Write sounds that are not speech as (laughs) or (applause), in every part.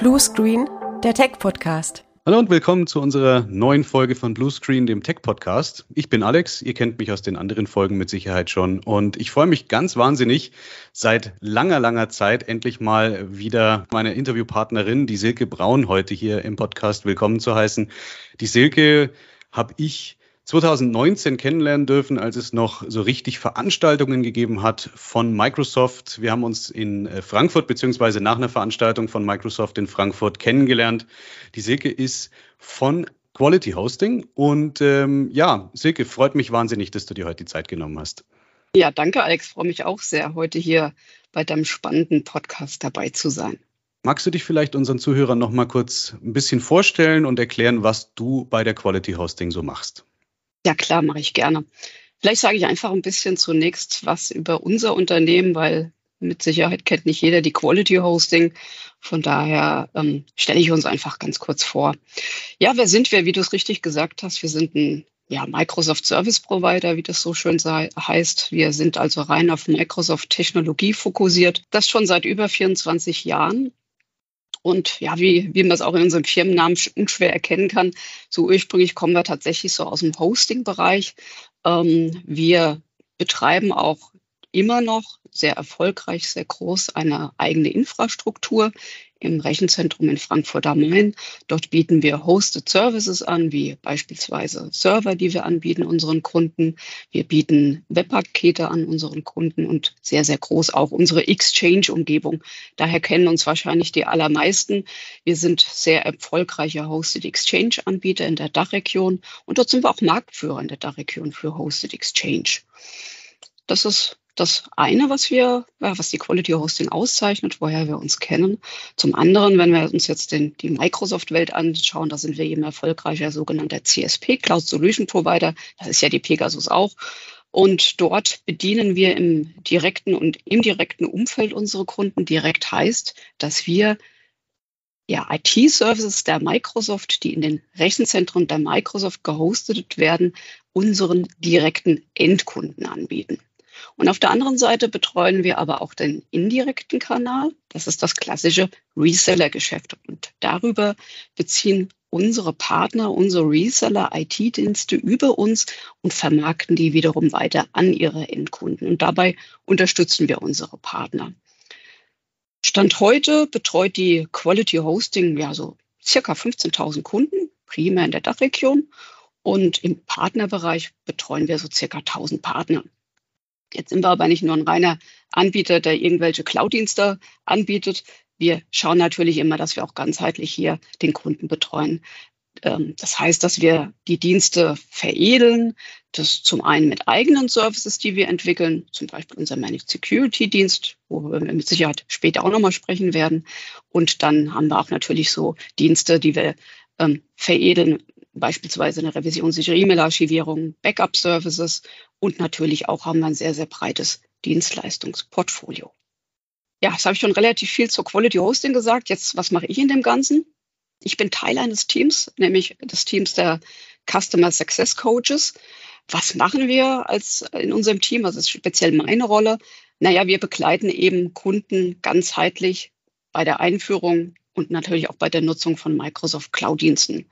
Blue Screen, der Tech-Podcast. Hallo und willkommen zu unserer neuen Folge von Blue Screen, dem Tech-Podcast. Ich bin Alex, ihr kennt mich aus den anderen Folgen mit Sicherheit schon und ich freue mich ganz wahnsinnig, seit langer, langer Zeit endlich mal wieder meine Interviewpartnerin, die Silke Braun, heute hier im Podcast willkommen zu heißen. Die Silke habe ich 2019 kennenlernen dürfen, als es noch so richtig Veranstaltungen gegeben hat von Microsoft. Wir haben uns in äh, Frankfurt beziehungsweise nach einer Veranstaltung von Microsoft in Frankfurt kennengelernt. Die Silke ist von Quality Hosting und ähm, ja, Silke, freut mich wahnsinnig, dass du dir heute die Zeit genommen hast. Ja, danke Alex, freue mich auch sehr, heute hier bei deinem spannenden Podcast dabei zu sein. Magst du dich vielleicht unseren Zuhörern noch mal kurz ein bisschen vorstellen und erklären, was du bei der Quality Hosting so machst? Ja, klar, mache ich gerne. Vielleicht sage ich einfach ein bisschen zunächst was über unser Unternehmen, weil mit Sicherheit kennt nicht jeder die Quality Hosting. Von daher ähm, stelle ich uns einfach ganz kurz vor. Ja, wer sind wir? Wie du es richtig gesagt hast, wir sind ein ja, Microsoft Service Provider, wie das so schön sei, heißt. Wir sind also rein auf Microsoft Technologie fokussiert. Das schon seit über 24 Jahren. Und ja, wie, wie man es auch in unserem Firmennamen unschwer erkennen kann, so ursprünglich kommen wir tatsächlich so aus dem Hosting-Bereich. Ähm, wir betreiben auch immer noch sehr erfolgreich, sehr groß eine eigene Infrastruktur im Rechenzentrum in Frankfurt am Main. Dort bieten wir Hosted Services an, wie beispielsweise Server, die wir anbieten unseren Kunden. Wir bieten Webpakete an unseren Kunden und sehr, sehr groß auch unsere Exchange-Umgebung. Daher kennen uns wahrscheinlich die allermeisten. Wir sind sehr erfolgreiche Hosted Exchange-Anbieter in der Dachregion und dort sind wir auch Marktführer in der Dachregion für Hosted Exchange. Das ist das eine, was wir, was die Quality Hosting auszeichnet, woher wir uns kennen. Zum anderen, wenn wir uns jetzt den, die Microsoft-Welt anschauen, da sind wir eben erfolgreicher sogenannter CSP, Cloud Solution Provider. Das ist ja die Pegasus auch. Und dort bedienen wir im direkten und indirekten Umfeld unsere Kunden. Direkt heißt, dass wir ja, IT-Services der Microsoft, die in den Rechenzentren der Microsoft gehostet werden, unseren direkten Endkunden anbieten. Und auf der anderen Seite betreuen wir aber auch den indirekten Kanal. Das ist das klassische Reseller-Geschäft. Und darüber beziehen unsere Partner, unsere Reseller IT-Dienste über uns und vermarkten die wiederum weiter an ihre Endkunden. Und dabei unterstützen wir unsere Partner. Stand heute betreut die Quality Hosting ja so circa 15.000 Kunden, primär in der Dachregion. Und im Partnerbereich betreuen wir so circa 1000 Partner. Jetzt sind wir aber nicht nur ein reiner Anbieter, der irgendwelche Cloud-Dienste anbietet. Wir schauen natürlich immer, dass wir auch ganzheitlich hier den Kunden betreuen. Ähm, das heißt, dass wir die Dienste veredeln, das zum einen mit eigenen Services, die wir entwickeln, zum Beispiel unser Managed Security Dienst, worüber wir mit Sicherheit später auch nochmal sprechen werden. Und dann haben wir auch natürlich so Dienste, die wir ähm, veredeln beispielsweise eine revisionssichere E-Mail-Archivierung, Backup-Services und natürlich auch haben wir ein sehr, sehr breites Dienstleistungsportfolio. Ja, das habe ich schon relativ viel zur Quality Hosting gesagt. Jetzt, was mache ich in dem Ganzen? Ich bin Teil eines Teams, nämlich des Teams der Customer Success Coaches. Was machen wir als in unserem Team? Also ist speziell meine Rolle. Naja, wir begleiten eben Kunden ganzheitlich bei der Einführung und natürlich auch bei der Nutzung von Microsoft Cloud-Diensten.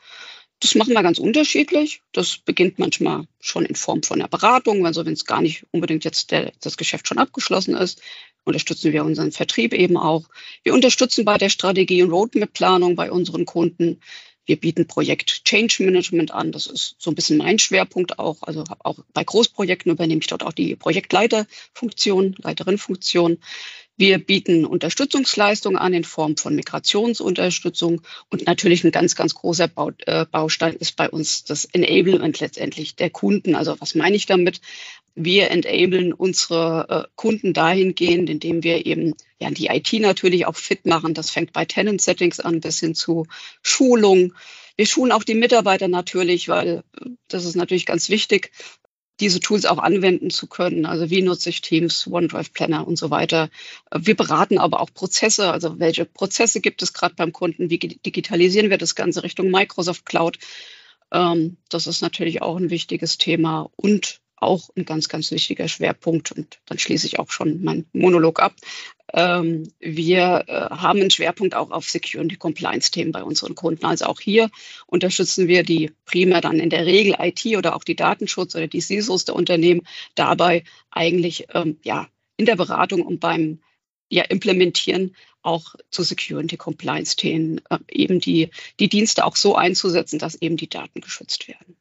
Das machen wir ganz unterschiedlich. Das beginnt manchmal schon in Form von einer Beratung. Also wenn es gar nicht unbedingt jetzt der, das Geschäft schon abgeschlossen ist, unterstützen wir unseren Vertrieb eben auch. Wir unterstützen bei der Strategie- und Roadmap-Planung bei unseren Kunden. Wir bieten Projekt Change Management an. Das ist so ein bisschen mein Schwerpunkt auch. Also auch bei Großprojekten übernehme ich dort auch die Projektleiterfunktion, Leiterinfunktion. Wir bieten Unterstützungsleistungen an in Form von Migrationsunterstützung und natürlich ein ganz, ganz großer äh, Baustein ist bei uns das Enablement letztendlich der Kunden. Also was meine ich damit? Wir enablen unsere äh, Kunden dahingehend, indem wir eben ja, die IT natürlich auch fit machen. Das fängt bei Tenant Settings an bis hin zu Schulung. Wir schulen auch die Mitarbeiter natürlich, weil äh, das ist natürlich ganz wichtig, diese Tools auch anwenden zu können. Also wie nutze ich Teams, OneDrive Planner und so weiter. Wir beraten aber auch Prozesse. Also welche Prozesse gibt es gerade beim Kunden? Wie digitalisieren wir das Ganze Richtung Microsoft Cloud? Ähm, das ist natürlich auch ein wichtiges Thema und auch ein ganz, ganz wichtiger Schwerpunkt. Und dann schließe ich auch schon meinen Monolog ab. Ähm, wir äh, haben einen Schwerpunkt auch auf Security Compliance Themen bei unseren Kunden. Also auch hier unterstützen wir die primär dann in der Regel IT oder auch die Datenschutz oder die CISOs der Unternehmen dabei eigentlich ähm, ja in der Beratung und beim ja, implementieren auch zu Security Compliance Themen äh, eben die, die Dienste auch so einzusetzen, dass eben die Daten geschützt werden.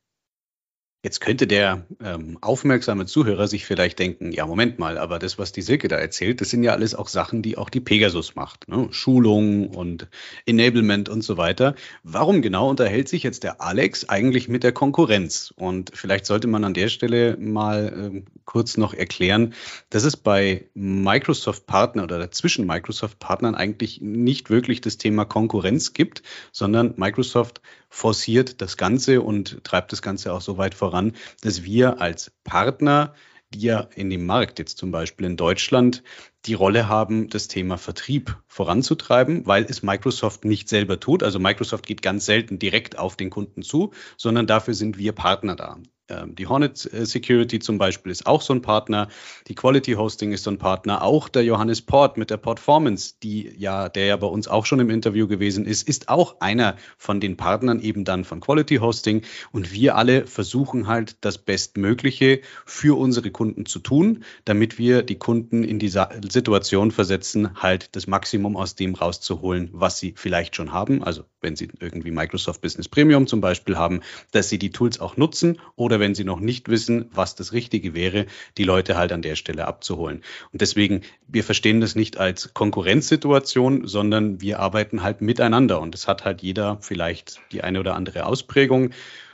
Jetzt könnte der ähm, aufmerksame Zuhörer sich vielleicht denken, ja, Moment mal, aber das, was die Silke da erzählt, das sind ja alles auch Sachen, die auch die Pegasus macht. Ne? Schulung und Enablement und so weiter. Warum genau unterhält sich jetzt der Alex eigentlich mit der Konkurrenz? Und vielleicht sollte man an der Stelle mal äh, kurz noch erklären, dass es bei Microsoft-Partnern oder zwischen Microsoft-Partnern eigentlich nicht wirklich das Thema Konkurrenz gibt, sondern Microsoft forciert das Ganze und treibt das Ganze auch so weit voran, dass wir als Partner, die ja in dem Markt jetzt zum Beispiel in Deutschland die Rolle haben, das Thema Vertrieb voranzutreiben, weil es Microsoft nicht selber tut. Also Microsoft geht ganz selten direkt auf den Kunden zu, sondern dafür sind wir Partner da. Ähm, die Hornet äh, Security zum Beispiel ist auch so ein Partner. Die Quality Hosting ist so ein Partner. Auch der Johannes Port mit der Portformance, die ja, der ja bei uns auch schon im Interview gewesen ist, ist auch einer von den Partnern eben dann von Quality Hosting. Und wir alle versuchen halt das Bestmögliche für unsere Kunden zu tun, damit wir die Kunden in die Situation versetzen, halt das Maximum aus dem rauszuholen, was sie vielleicht schon haben. Also wenn sie irgendwie Microsoft Business Premium zum Beispiel haben, dass sie die Tools auch nutzen oder oder wenn sie noch nicht wissen, was das Richtige wäre, die Leute halt an der Stelle abzuholen. Und deswegen, wir verstehen das nicht als Konkurrenzsituation, sondern wir arbeiten halt miteinander. Und es hat halt jeder vielleicht die eine oder andere Ausprägung,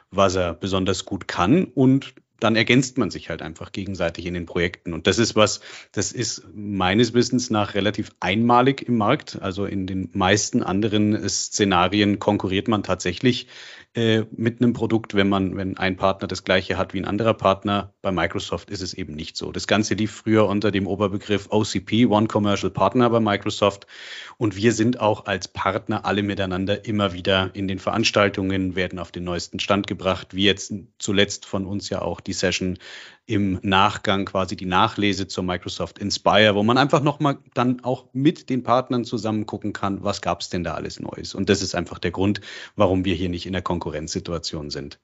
was er besonders gut kann. Und dann ergänzt man sich halt einfach gegenseitig in den Projekten. Und das ist was, das ist meines Wissens nach relativ einmalig im Markt. Also in den meisten anderen Szenarien konkurriert man tatsächlich äh, mit einem Produkt, wenn man, wenn ein Partner das gleiche hat wie ein anderer Partner. Bei Microsoft ist es eben nicht so. Das Ganze lief früher unter dem Oberbegriff OCP, One Commercial Partner bei Microsoft. Und wir sind auch als Partner alle miteinander immer wieder in den Veranstaltungen, werden auf den neuesten Stand gebracht, wie jetzt zuletzt von uns ja auch die Session im Nachgang quasi die Nachlese zur Microsoft Inspire, wo man einfach nochmal dann auch mit den Partnern zusammen gucken kann, was gab es denn da alles Neues. Und das ist einfach der Grund, warum wir hier nicht in der Konkurrenzsituation sind.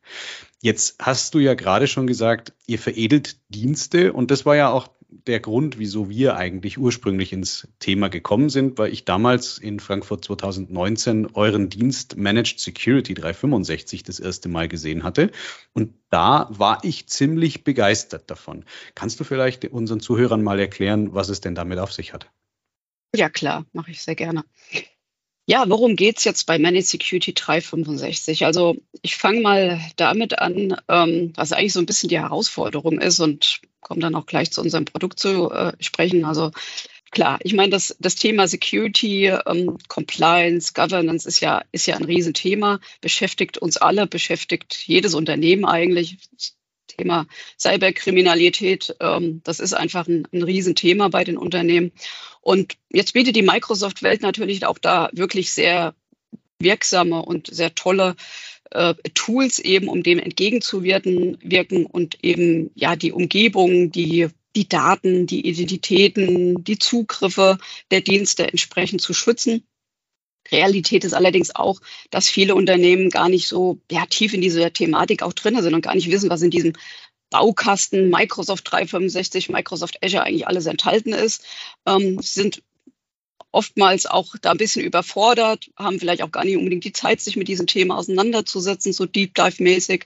Jetzt hast du ja gerade schon gesagt, ihr veredelt Dienste und das war ja auch der Grund, wieso wir eigentlich ursprünglich ins Thema gekommen sind, weil ich damals in Frankfurt 2019 euren Dienst Managed Security 365 das erste Mal gesehen hatte. Und da war ich ziemlich begeistert davon. Kannst du vielleicht unseren Zuhörern mal erklären, was es denn damit auf sich hat? Ja, klar, mache ich sehr gerne. Ja, worum geht es jetzt bei Managed Security 365? Also ich fange mal damit an, ähm, was eigentlich so ein bisschen die Herausforderung ist und komme dann auch gleich zu unserem Produkt zu äh, sprechen. Also klar, ich meine, das, das Thema Security, ähm, Compliance, Governance ist ja, ist ja ein Riesenthema, beschäftigt uns alle, beschäftigt jedes Unternehmen eigentlich. Das Thema Cyberkriminalität, ähm, das ist einfach ein, ein Riesenthema bei den Unternehmen. Und jetzt bietet die Microsoft-Welt natürlich auch da wirklich sehr wirksame und sehr tolle äh, Tools eben, um dem entgegenzuwirken wirken und eben ja die Umgebung, die die Daten, die Identitäten, die Zugriffe der Dienste entsprechend zu schützen. Realität ist allerdings auch, dass viele Unternehmen gar nicht so ja, tief in dieser Thematik auch drin sind und gar nicht wissen, was in diesem Baukasten Microsoft 365, Microsoft Azure eigentlich alles enthalten ist. Ähm, sind oftmals auch da ein bisschen überfordert, haben vielleicht auch gar nicht unbedingt die Zeit, sich mit diesem Thema auseinanderzusetzen, so Deep Dive-mäßig.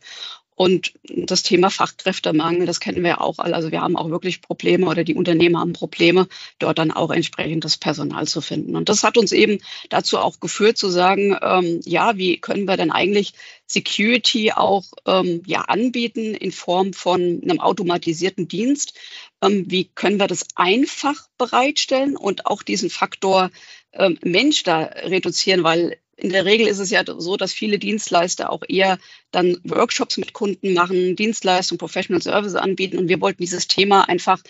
Und das Thema Fachkräftemangel, das kennen wir ja auch alle. Also wir haben auch wirklich Probleme oder die Unternehmen haben Probleme, dort dann auch entsprechendes Personal zu finden. Und das hat uns eben dazu auch geführt zu sagen, ähm, ja, wie können wir denn eigentlich Security auch ähm, ja anbieten in Form von einem automatisierten Dienst? Ähm, wie können wir das einfach bereitstellen und auch diesen Faktor ähm, Mensch da reduzieren, weil in der Regel ist es ja so, dass viele Dienstleister auch eher dann Workshops mit Kunden machen, Dienstleistungen, Professional Service anbieten. Und wir wollten dieses Thema einfach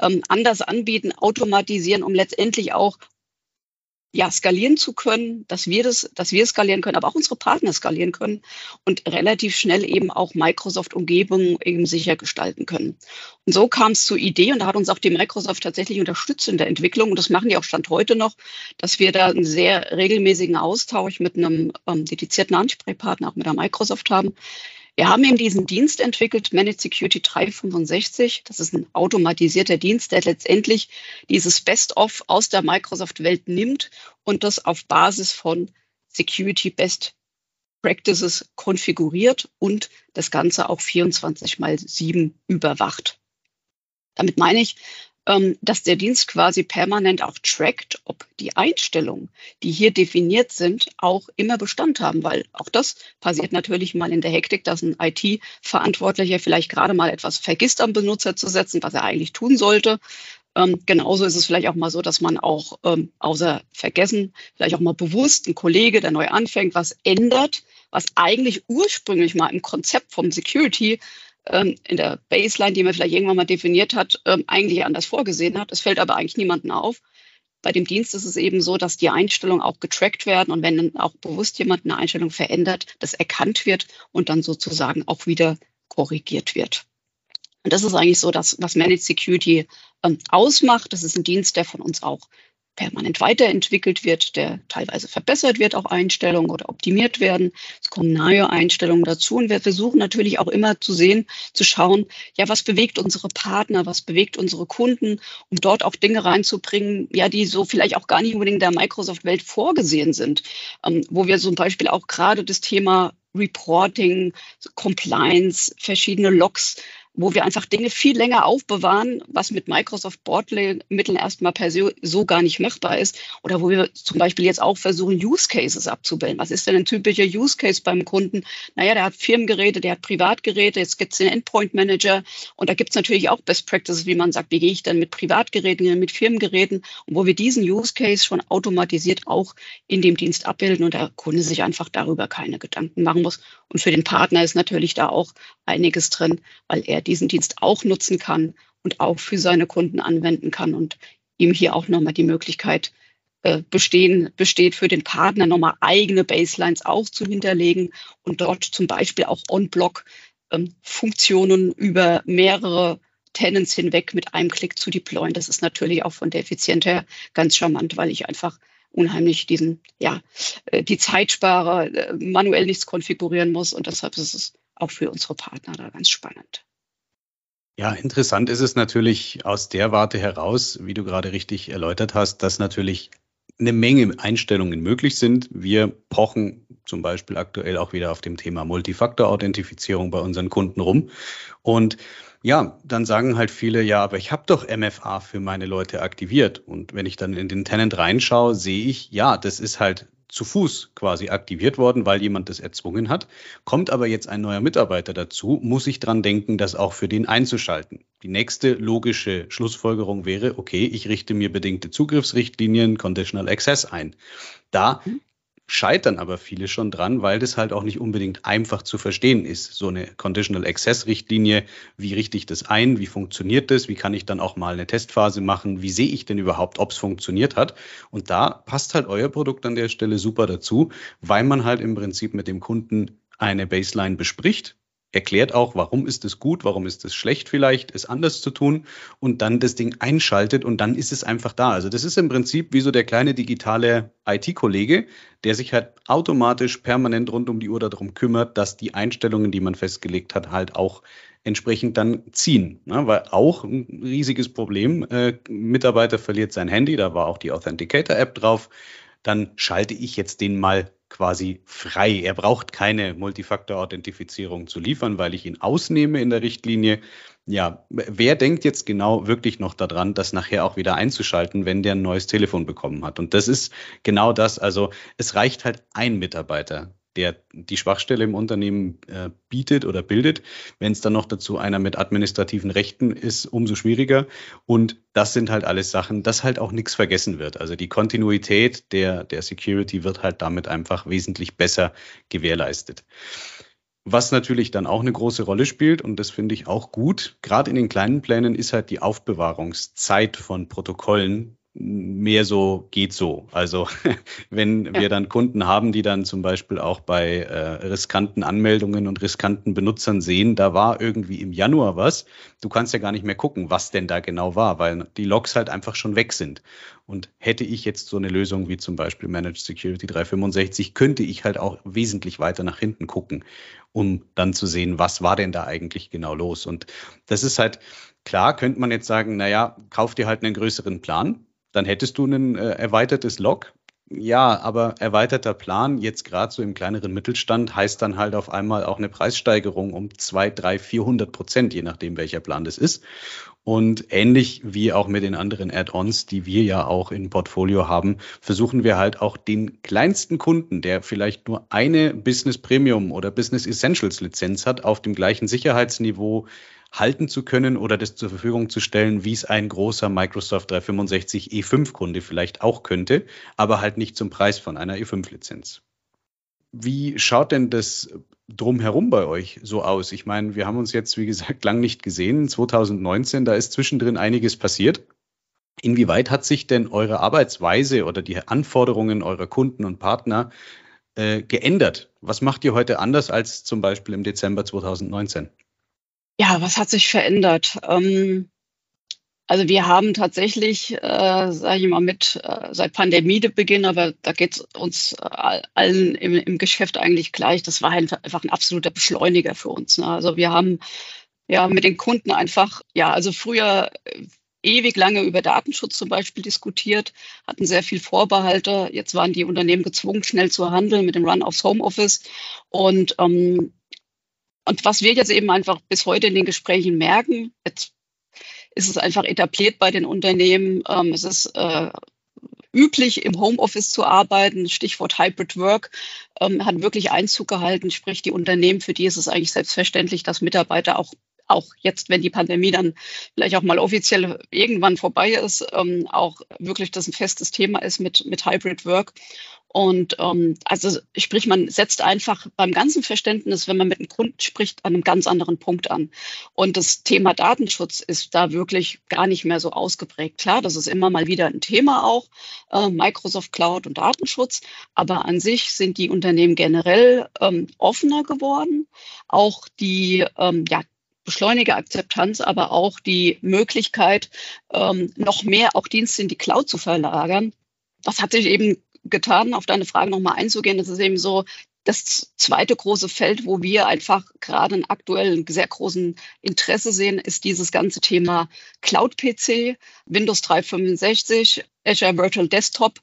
ähm, anders anbieten, automatisieren, um letztendlich auch ja, skalieren zu können, dass wir das, dass wir skalieren können, aber auch unsere Partner skalieren können und relativ schnell eben auch Microsoft-Umgebungen eben sicher gestalten können. Und so kam es zur Idee und da hat uns auch die Microsoft tatsächlich unterstützt in der Entwicklung und das machen die auch Stand heute noch, dass wir da einen sehr regelmäßigen Austausch mit einem ähm, dedizierten Ansprechpartner, auch mit der Microsoft haben, wir haben eben diesen Dienst entwickelt, Managed Security 365. Das ist ein automatisierter Dienst, der letztendlich dieses Best-of aus der Microsoft-Welt nimmt und das auf Basis von Security Best Practices konfiguriert und das Ganze auch 24 mal 7 überwacht. Damit meine ich, dass der Dienst quasi permanent auch trackt, ob die Einstellungen, die hier definiert sind, auch immer Bestand haben, weil auch das passiert natürlich mal in der Hektik, dass ein IT-Verantwortlicher vielleicht gerade mal etwas vergisst am Benutzer zu setzen, was er eigentlich tun sollte. Ähm, genauso ist es vielleicht auch mal so, dass man auch ähm, außer vergessen, vielleicht auch mal bewusst ein Kollege, der neu anfängt, was ändert, was eigentlich ursprünglich mal im Konzept vom Security ähm, in der Baseline, die man vielleicht irgendwann mal definiert hat, ähm, eigentlich anders vorgesehen hat. Es fällt aber eigentlich niemandem auf. Bei dem Dienst ist es eben so, dass die Einstellungen auch getrackt werden und wenn dann auch bewusst jemand eine Einstellung verändert, das erkannt wird und dann sozusagen auch wieder korrigiert wird. Und das ist eigentlich so das, was Managed Security ähm, ausmacht. Das ist ein Dienst, der von uns auch permanent weiterentwickelt wird, der teilweise verbessert wird, auch Einstellungen oder optimiert werden. Es kommen neue Einstellungen dazu und wir versuchen natürlich auch immer zu sehen, zu schauen, ja, was bewegt unsere Partner, was bewegt unsere Kunden, um dort auch Dinge reinzubringen, ja, die so vielleicht auch gar nicht unbedingt der Microsoft-Welt vorgesehen sind, ähm, wo wir zum Beispiel auch gerade das Thema Reporting, Compliance, verschiedene Logs wo wir einfach Dinge viel länger aufbewahren, was mit Microsoft Bordmitteln erstmal per se so gar nicht machbar ist. Oder wo wir zum Beispiel jetzt auch versuchen, Use Cases abzubilden. Was ist denn ein typischer Use Case beim Kunden? Naja, der hat Firmengeräte, der hat Privatgeräte, jetzt gibt es den Endpoint Manager und da gibt es natürlich auch Best Practices, wie man sagt, wie gehe ich dann mit Privatgeräten, mit Firmengeräten und wo wir diesen Use Case schon automatisiert auch in dem Dienst abbilden und der Kunde sich einfach darüber keine Gedanken machen muss. Und für den Partner ist natürlich da auch einiges drin, weil er diesen Dienst auch nutzen kann und auch für seine Kunden anwenden kann und ihm hier auch nochmal die Möglichkeit äh, bestehen, besteht für den Partner nochmal eigene Baselines auch zu hinterlegen und dort zum Beispiel auch On-Block ähm, über mehrere Tenants hinweg mit einem Klick zu deployen. Das ist natürlich auch von der Effizienz her ganz charmant, weil ich einfach unheimlich diesen, ja, äh, die Zeit spare, äh, manuell nichts konfigurieren muss und deshalb ist es auch für unsere Partner da ganz spannend. Ja, interessant ist es natürlich aus der Warte heraus, wie du gerade richtig erläutert hast, dass natürlich eine Menge Einstellungen möglich sind. Wir pochen zum Beispiel aktuell auch wieder auf dem Thema Multifaktor-Authentifizierung bei unseren Kunden rum. Und ja, dann sagen halt viele, ja, aber ich habe doch MFA für meine Leute aktiviert. Und wenn ich dann in den Tenant reinschaue, sehe ich, ja, das ist halt zu Fuß quasi aktiviert worden, weil jemand das erzwungen hat. Kommt aber jetzt ein neuer Mitarbeiter dazu, muss ich dran denken, das auch für den einzuschalten. Die nächste logische Schlussfolgerung wäre, okay, ich richte mir bedingte Zugriffsrichtlinien, Conditional Access ein. Da mhm scheitern aber viele schon dran, weil das halt auch nicht unbedingt einfach zu verstehen ist. So eine Conditional Access Richtlinie, wie richte ich das ein, wie funktioniert das, wie kann ich dann auch mal eine Testphase machen, wie sehe ich denn überhaupt, ob es funktioniert hat. Und da passt halt euer Produkt an der Stelle super dazu, weil man halt im Prinzip mit dem Kunden eine Baseline bespricht, erklärt auch, warum ist es gut, warum ist es schlecht vielleicht, es anders zu tun und dann das Ding einschaltet und dann ist es einfach da. Also das ist im Prinzip wie so der kleine digitale IT-Kollege, der sich halt automatisch permanent rund um die Uhr darum kümmert, dass die Einstellungen, die man festgelegt hat, halt auch entsprechend dann ziehen. Ne? Weil auch ein riesiges Problem, äh, Mitarbeiter verliert sein Handy, da war auch die Authenticator-App drauf, dann schalte ich jetzt den mal quasi frei. Er braucht keine Multifaktor-Authentifizierung zu liefern, weil ich ihn ausnehme in der Richtlinie. Ja, wer denkt jetzt genau wirklich noch daran, das nachher auch wieder einzuschalten, wenn der ein neues Telefon bekommen hat? Und das ist genau das. Also es reicht halt ein Mitarbeiter, der die Schwachstelle im Unternehmen äh, bietet oder bildet. Wenn es dann noch dazu einer mit administrativen Rechten ist, umso schwieriger. Und das sind halt alles Sachen, dass halt auch nichts vergessen wird. Also die Kontinuität der, der Security wird halt damit einfach wesentlich besser gewährleistet. Was natürlich dann auch eine große Rolle spielt, und das finde ich auch gut, gerade in den kleinen Plänen ist halt die Aufbewahrungszeit von Protokollen mehr so geht so. Also (laughs) wenn wir dann Kunden haben, die dann zum Beispiel auch bei äh, riskanten Anmeldungen und riskanten Benutzern sehen, da war irgendwie im Januar was. Du kannst ja gar nicht mehr gucken, was denn da genau war, weil die Logs halt einfach schon weg sind. Und hätte ich jetzt so eine Lösung wie zum Beispiel Managed Security 365, könnte ich halt auch wesentlich weiter nach hinten gucken, um dann zu sehen, was war denn da eigentlich genau los. Und das ist halt klar, könnte man jetzt sagen, naja, kauf dir halt einen größeren Plan dann hättest du ein äh, erweitertes Log. Ja, aber erweiterter Plan, jetzt gerade so im kleineren Mittelstand, heißt dann halt auf einmal auch eine Preissteigerung um zwei, drei, vierhundert Prozent, je nachdem, welcher Plan das ist. Und ähnlich wie auch mit den anderen Add-ons, die wir ja auch im Portfolio haben, versuchen wir halt auch den kleinsten Kunden, der vielleicht nur eine Business Premium oder Business Essentials Lizenz hat, auf dem gleichen Sicherheitsniveau halten zu können oder das zur Verfügung zu stellen, wie es ein großer Microsoft 365 E5-Kunde vielleicht auch könnte, aber halt nicht zum Preis von einer E5-Lizenz. Wie schaut denn das drumherum bei euch so aus? Ich meine, wir haben uns jetzt, wie gesagt, lang nicht gesehen. 2019, da ist zwischendrin einiges passiert. Inwieweit hat sich denn eure Arbeitsweise oder die Anforderungen eurer Kunden und Partner äh, geändert? Was macht ihr heute anders als zum Beispiel im Dezember 2019? Ja, was hat sich verändert? Ähm, also wir haben tatsächlich, äh, sage ich mal, mit äh, seit Pandemiebeginn, aber da geht es uns äh, allen im, im, Geschäft eigentlich gleich. Das war einfach ein absoluter Beschleuniger für uns. Ne? Also wir haben ja mit den Kunden einfach, ja, also früher äh, ewig lange über Datenschutz zum Beispiel diskutiert, hatten sehr viel Vorbehalte. Jetzt waren die Unternehmen gezwungen, schnell zu handeln mit dem Run aufs Homeoffice. Und ähm, und was wir jetzt eben einfach bis heute in den Gesprächen merken, jetzt ist es einfach etabliert bei den Unternehmen. Ähm, es ist äh, üblich, im Homeoffice zu arbeiten. Stichwort Hybrid Work ähm, hat wirklich Einzug gehalten. Sprich, die Unternehmen, für die ist es eigentlich selbstverständlich, dass Mitarbeiter auch auch jetzt, wenn die Pandemie dann vielleicht auch mal offiziell irgendwann vorbei ist, ähm, auch wirklich das ein festes Thema ist mit, mit Hybrid Work. Und ähm, also sprich, man setzt einfach beim ganzen Verständnis, wenn man mit einem Kunden spricht, an einem ganz anderen Punkt an. Und das Thema Datenschutz ist da wirklich gar nicht mehr so ausgeprägt. Klar, das ist immer mal wieder ein Thema auch, äh, Microsoft Cloud und Datenschutz. Aber an sich sind die Unternehmen generell ähm, offener geworden. Auch die, ähm, ja, beschleunige Akzeptanz, aber auch die Möglichkeit, ähm, noch mehr auch Dienste in die Cloud zu verlagern. Das hat sich eben getan, auf deine Frage nochmal einzugehen. Das ist eben so das zweite große Feld, wo wir einfach gerade einen aktuellen sehr großen Interesse sehen, ist dieses ganze Thema Cloud-PC, Windows 365, Azure Virtual Desktop.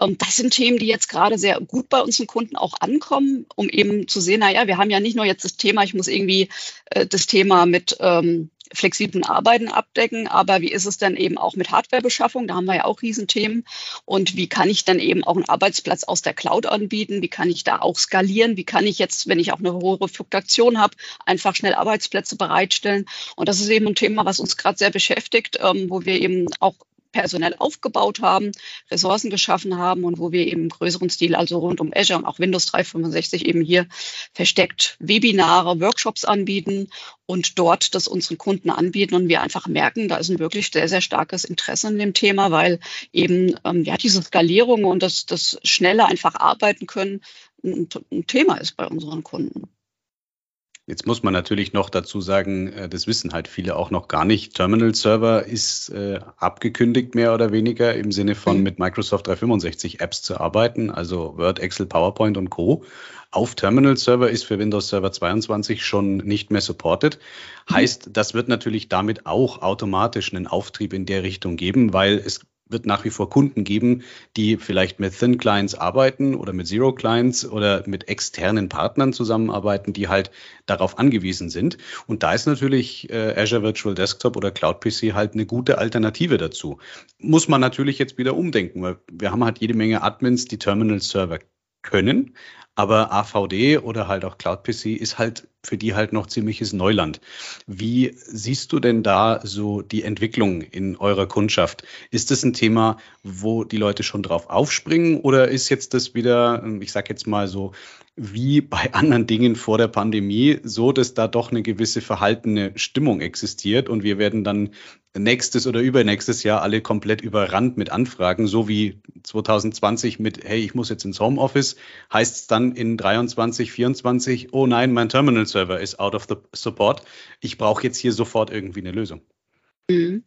Ähm, das sind Themen, die jetzt gerade sehr gut bei unseren Kunden auch ankommen, um eben zu sehen, naja, wir haben ja nicht nur jetzt das Thema, ich muss irgendwie äh, das Thema mit ähm, flexiblen Arbeiten abdecken. Aber wie ist es denn eben auch mit Hardwarebeschaffung? Da haben wir ja auch Riesenthemen. Und wie kann ich dann eben auch einen Arbeitsplatz aus der Cloud anbieten? Wie kann ich da auch skalieren? Wie kann ich jetzt, wenn ich auch eine hohe Fluktuation habe, einfach schnell Arbeitsplätze bereitstellen? Und das ist eben ein Thema, was uns gerade sehr beschäftigt, ähm, wo wir eben auch personell aufgebaut haben, Ressourcen geschaffen haben und wo wir eben im größeren Stil, also rund um Azure und auch Windows 365 eben hier versteckt Webinare, Workshops anbieten und dort das unseren Kunden anbieten und wir einfach merken, da ist ein wirklich sehr, sehr starkes Interesse an dem Thema, weil eben ähm, ja diese Skalierung und das, das schnelle einfach arbeiten können ein, ein Thema ist bei unseren Kunden. Jetzt muss man natürlich noch dazu sagen, äh, das wissen halt viele auch noch gar nicht. Terminal Server ist äh, abgekündigt, mehr oder weniger, im Sinne von mhm. mit Microsoft 365 Apps zu arbeiten, also Word, Excel, PowerPoint und Co. Auf Terminal Server ist für Windows Server 22 schon nicht mehr supported. Heißt, das wird natürlich damit auch automatisch einen Auftrieb in der Richtung geben, weil es wird nach wie vor Kunden geben, die vielleicht mit Thin Clients arbeiten oder mit Zero Clients oder mit externen Partnern zusammenarbeiten, die halt darauf angewiesen sind. Und da ist natürlich äh, Azure Virtual Desktop oder Cloud PC halt eine gute Alternative dazu. Muss man natürlich jetzt wieder umdenken, weil wir haben halt jede Menge Admins, die Terminal Server können. Aber AVD oder halt auch Cloud PC ist halt für die halt noch ziemliches Neuland. Wie siehst du denn da so die Entwicklung in eurer Kundschaft? Ist das ein Thema, wo die Leute schon drauf aufspringen oder ist jetzt das wieder, ich sag jetzt mal so, wie bei (laughs) anderen Dingen vor der Pandemie so, dass da doch eine gewisse verhaltene Stimmung existiert und wir werden dann nächstes oder übernächstes Jahr alle komplett überrannt mit Anfragen, so wie 2020 mit, hey, ich muss jetzt ins Homeoffice, heißt es dann in 23, 24, oh nein, mein Terminal-Server ist out of the support. Ich brauche jetzt hier sofort irgendwie eine Lösung. Mhm.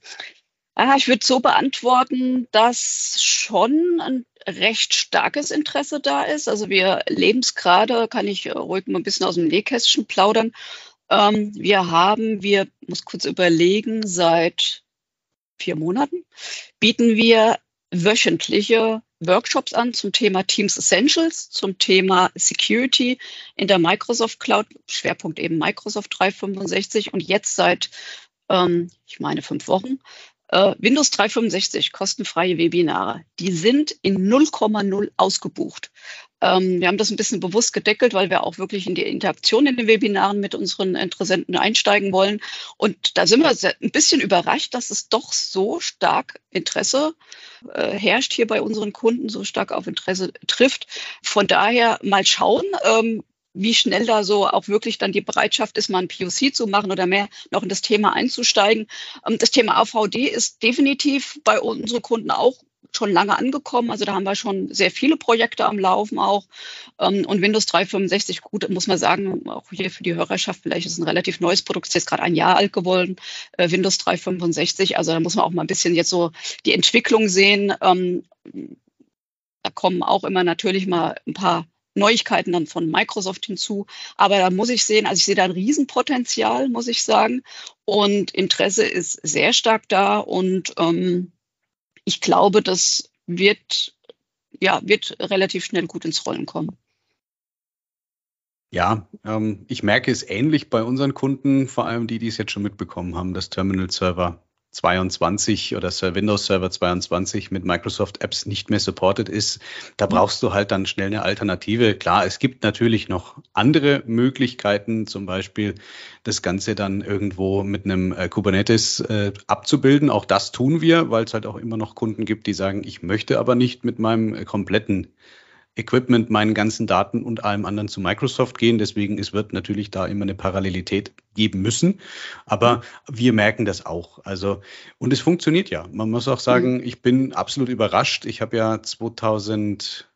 Ah, ich würde so beantworten, dass schon ein recht starkes Interesse da ist. Also wir leben es gerade, kann ich ruhig mal ein bisschen aus dem Nähkästchen plaudern. Ähm, wir haben, wir muss kurz überlegen, seit vier Monaten bieten wir wöchentliche Workshops an zum Thema Teams Essentials, zum Thema Security in der Microsoft Cloud, Schwerpunkt eben Microsoft 365 und jetzt seit, ähm, ich meine, fünf Wochen äh, Windows 365, kostenfreie Webinare, die sind in 0,0 ausgebucht. Ähm, wir haben das ein bisschen bewusst gedeckelt, weil wir auch wirklich in die Interaktion in den Webinaren mit unseren Interessenten einsteigen wollen. Und da sind wir ein bisschen überrascht, dass es doch so stark Interesse äh, herrscht hier bei unseren Kunden, so stark auf Interesse trifft. Von daher mal schauen. Ähm, wie schnell da so auch wirklich dann die Bereitschaft ist, mal ein POC zu machen oder mehr noch in das Thema einzusteigen. Ähm, das Thema AVD ist definitiv bei unseren Kunden auch schon lange angekommen. Also da haben wir schon sehr viele Projekte am Laufen auch. Ähm, und Windows 365, gut, muss man sagen, auch hier für die Hörerschaft, vielleicht ist es ein relativ neues Produkt, ist jetzt gerade ein Jahr alt geworden, äh, Windows 365. Also da muss man auch mal ein bisschen jetzt so die Entwicklung sehen. Ähm, da kommen auch immer natürlich mal ein paar Neuigkeiten dann von Microsoft hinzu. Aber da muss ich sehen, also ich sehe da ein Riesenpotenzial, muss ich sagen. Und Interesse ist sehr stark da. Und ähm, ich glaube, das wird, ja, wird relativ schnell gut ins Rollen kommen. Ja, ähm, ich merke es ähnlich bei unseren Kunden, vor allem die, die es jetzt schon mitbekommen haben, dass Terminal-Server 22 oder Windows Server 22 mit Microsoft Apps nicht mehr supported ist, da brauchst du halt dann schnell eine Alternative. Klar, es gibt natürlich noch andere Möglichkeiten, zum Beispiel das Ganze dann irgendwo mit einem äh, Kubernetes äh, abzubilden. Auch das tun wir, weil es halt auch immer noch Kunden gibt, die sagen, ich möchte aber nicht mit meinem äh, kompletten Equipment, meinen ganzen Daten und allem anderen zu Microsoft gehen. Deswegen es wird natürlich da immer eine Parallelität geben müssen. Aber mhm. wir merken das auch. Also, und es funktioniert ja. Man muss auch sagen, mhm. ich bin absolut überrascht. Ich habe ja 2000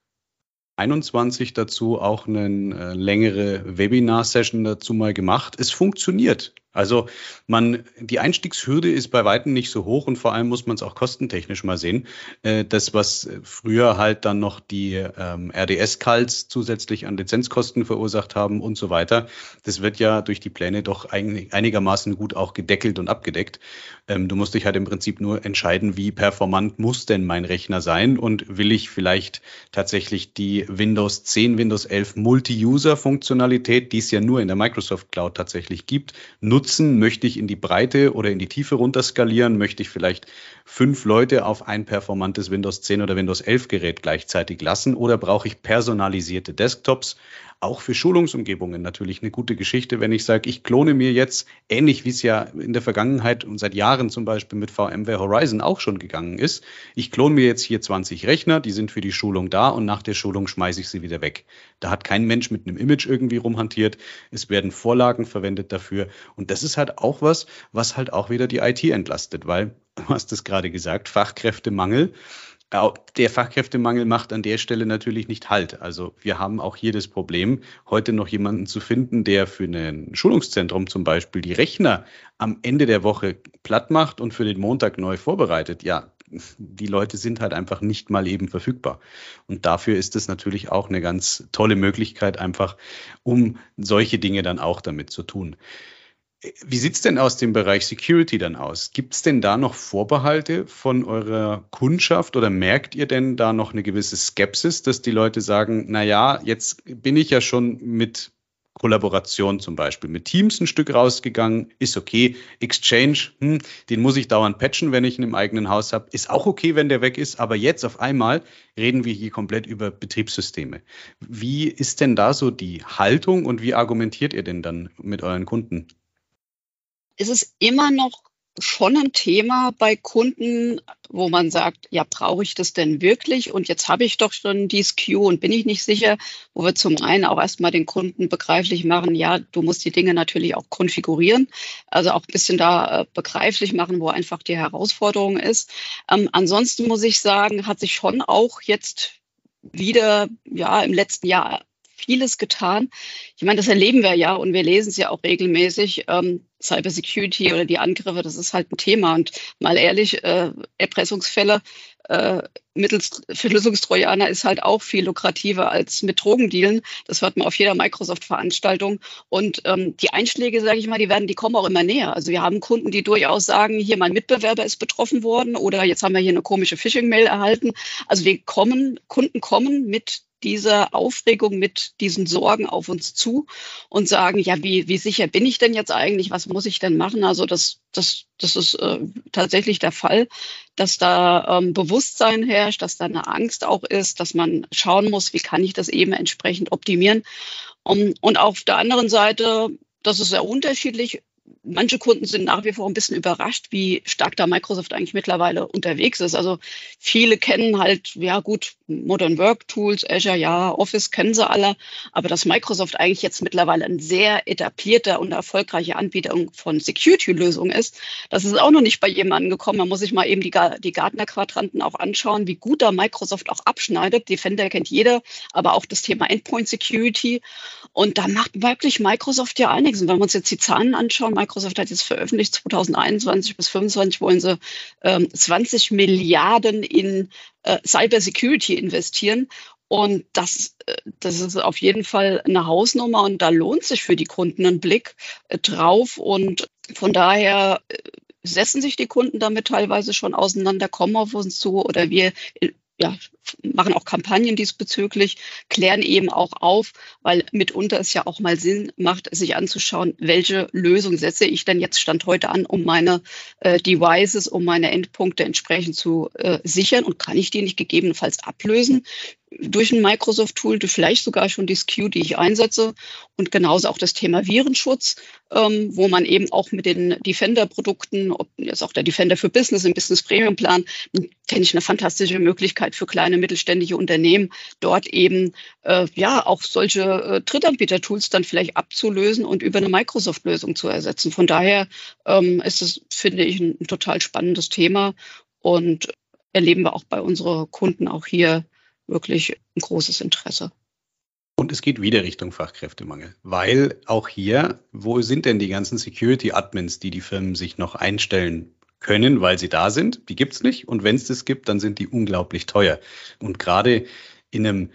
21 dazu auch eine äh, längere Webinar-Session dazu mal gemacht. Es funktioniert. Also man, die Einstiegshürde ist bei weitem nicht so hoch und vor allem muss man es auch kostentechnisch mal sehen. Äh, das, was früher halt dann noch die ähm, RDS-Calls zusätzlich an Lizenzkosten verursacht haben und so weiter, das wird ja durch die Pläne doch ein, einigermaßen gut auch gedeckelt und abgedeckt. Ähm, du musst dich halt im Prinzip nur entscheiden, wie performant muss denn mein Rechner sein und will ich vielleicht tatsächlich die Windows 10, Windows 11 Multi-User-Funktionalität, die es ja nur in der Microsoft Cloud tatsächlich gibt, nutzen nutzen? Möchte ich in die Breite oder in die Tiefe runterskalieren? Möchte ich vielleicht fünf Leute auf ein performantes Windows 10 oder Windows 11 Gerät gleichzeitig lassen? Oder brauche ich personalisierte Desktops? Auch für Schulungsumgebungen natürlich eine gute Geschichte, wenn ich sage, ich klone mir jetzt, ähnlich wie es ja in der Vergangenheit und seit Jahren zum Beispiel mit VMware Horizon auch schon gegangen ist, ich klone mir jetzt hier 20 Rechner, die sind für die Schulung da und nach der Schulung schmeiße ich sie wieder weg. Da hat kein Mensch mit einem Image irgendwie rumhantiert. Es werden Vorlagen verwendet dafür. Und das ist halt auch was, was halt auch wieder die IT entlastet, weil, du hast es gerade gesagt, Fachkräftemangel der Fachkräftemangel macht an der Stelle natürlich nicht Halt. Also wir haben auch hier das Problem, heute noch jemanden zu finden, der für ein Schulungszentrum zum Beispiel die Rechner am Ende der Woche platt macht und für den Montag neu vorbereitet. Ja, die Leute sind halt einfach nicht mal eben verfügbar. Und dafür ist es natürlich auch eine ganz tolle Möglichkeit, einfach um solche Dinge dann auch damit zu tun. Wie sieht's denn aus dem Bereich Security dann aus? Gibt es denn da noch Vorbehalte von eurer Kundschaft oder merkt ihr denn da noch eine gewisse Skepsis, dass die Leute sagen, na ja, jetzt bin ich ja schon mit Kollaboration zum Beispiel mit Teams ein Stück rausgegangen, ist okay. Exchange, hm, den muss ich dauernd patchen, wenn ich ihn im eigenen Haus habe, ist auch okay, wenn der weg ist. Aber jetzt auf einmal reden wir hier komplett über Betriebssysteme. Wie ist denn da so die Haltung und wie argumentiert ihr denn dann mit euren Kunden? Es ist immer noch schon ein Thema bei Kunden, wo man sagt, ja, brauche ich das denn wirklich? Und jetzt habe ich doch schon die SKU und bin ich nicht sicher, wo wir zum einen auch erstmal den Kunden begreiflich machen, ja, du musst die Dinge natürlich auch konfigurieren, also auch ein bisschen da äh, begreiflich machen, wo einfach die Herausforderung ist. Ähm, ansonsten muss ich sagen, hat sich schon auch jetzt wieder, ja, im letzten Jahr vieles getan. Ich meine, das erleben wir ja und wir lesen es ja auch regelmäßig. Ähm, Cybersecurity oder die Angriffe, das ist halt ein Thema. Und mal ehrlich, äh, Erpressungsfälle äh, mittels Verschlüsselungstrojaner ist halt auch viel lukrativer als mit Drogendealen. Das hört man auf jeder Microsoft-Veranstaltung. Und ähm, die Einschläge, sage ich mal, die werden, die kommen auch immer näher. Also wir haben Kunden, die durchaus sagen, hier mein Mitbewerber ist betroffen worden oder jetzt haben wir hier eine komische Phishing-Mail erhalten. Also wir kommen, Kunden kommen mit dieser Aufregung, mit diesen Sorgen auf uns zu und sagen, ja, wie, wie sicher bin ich denn jetzt eigentlich? Was muss ich denn machen? Also das, das, das ist äh, tatsächlich der Fall, dass da ähm, Bewusstsein herrscht, dass da eine Angst auch ist, dass man schauen muss, wie kann ich das eben entsprechend optimieren. Um, und auf der anderen Seite, das ist sehr unterschiedlich manche Kunden sind nach wie vor ein bisschen überrascht, wie stark da Microsoft eigentlich mittlerweile unterwegs ist. Also viele kennen halt, ja gut, Modern Work Tools, Azure, ja, Office kennen sie alle, aber dass Microsoft eigentlich jetzt mittlerweile ein sehr etablierter und erfolgreicher Anbieter von Security-Lösungen ist, das ist auch noch nicht bei jedem angekommen. Man muss sich mal eben die, die Gartner-Quadranten auch anschauen, wie gut da Microsoft auch abschneidet. Defender kennt jeder, aber auch das Thema Endpoint Security. Und da macht wirklich Microsoft ja einiges. Und wenn wir uns jetzt die Zahlen anschauen, Microsoft hat jetzt veröffentlicht, 2021 bis 2025 wollen sie ähm, 20 Milliarden in äh, Cybersecurity investieren. Und das, äh, das ist auf jeden Fall eine Hausnummer und da lohnt sich für die Kunden ein Blick äh, drauf. Und von daher äh, setzen sich die Kunden damit teilweise schon auseinander, kommen auf uns zu oder wir ja, machen auch Kampagnen diesbezüglich, klären eben auch auf, weil mitunter es ja auch mal Sinn macht, sich anzuschauen, welche Lösung setze ich denn jetzt Stand heute an, um meine äh, Devices, um meine Endpunkte entsprechend zu äh, sichern und kann ich die nicht gegebenenfalls ablösen durch ein Microsoft-Tool, vielleicht sogar schon die SKU, die ich einsetze. Und genauso auch das Thema Virenschutz, ähm, wo man eben auch mit den Defender-Produkten, ob jetzt auch der Defender für Business im Business Premium Plan, kenne ich eine fantastische Möglichkeit für kleine mittelständische Unternehmen, dort eben äh, ja auch solche äh, Drittanbieter-Tools dann vielleicht abzulösen und über eine Microsoft-Lösung zu ersetzen. Von daher ähm, ist es, finde ich, ein, ein total spannendes Thema und erleben wir auch bei unseren Kunden auch hier wirklich ein großes Interesse. Und es geht wieder Richtung Fachkräftemangel, weil auch hier, wo sind denn die ganzen Security-Admins, die die Firmen sich noch einstellen können, weil sie da sind? Die gibt es nicht. Und wenn es das gibt, dann sind die unglaublich teuer. Und gerade in einem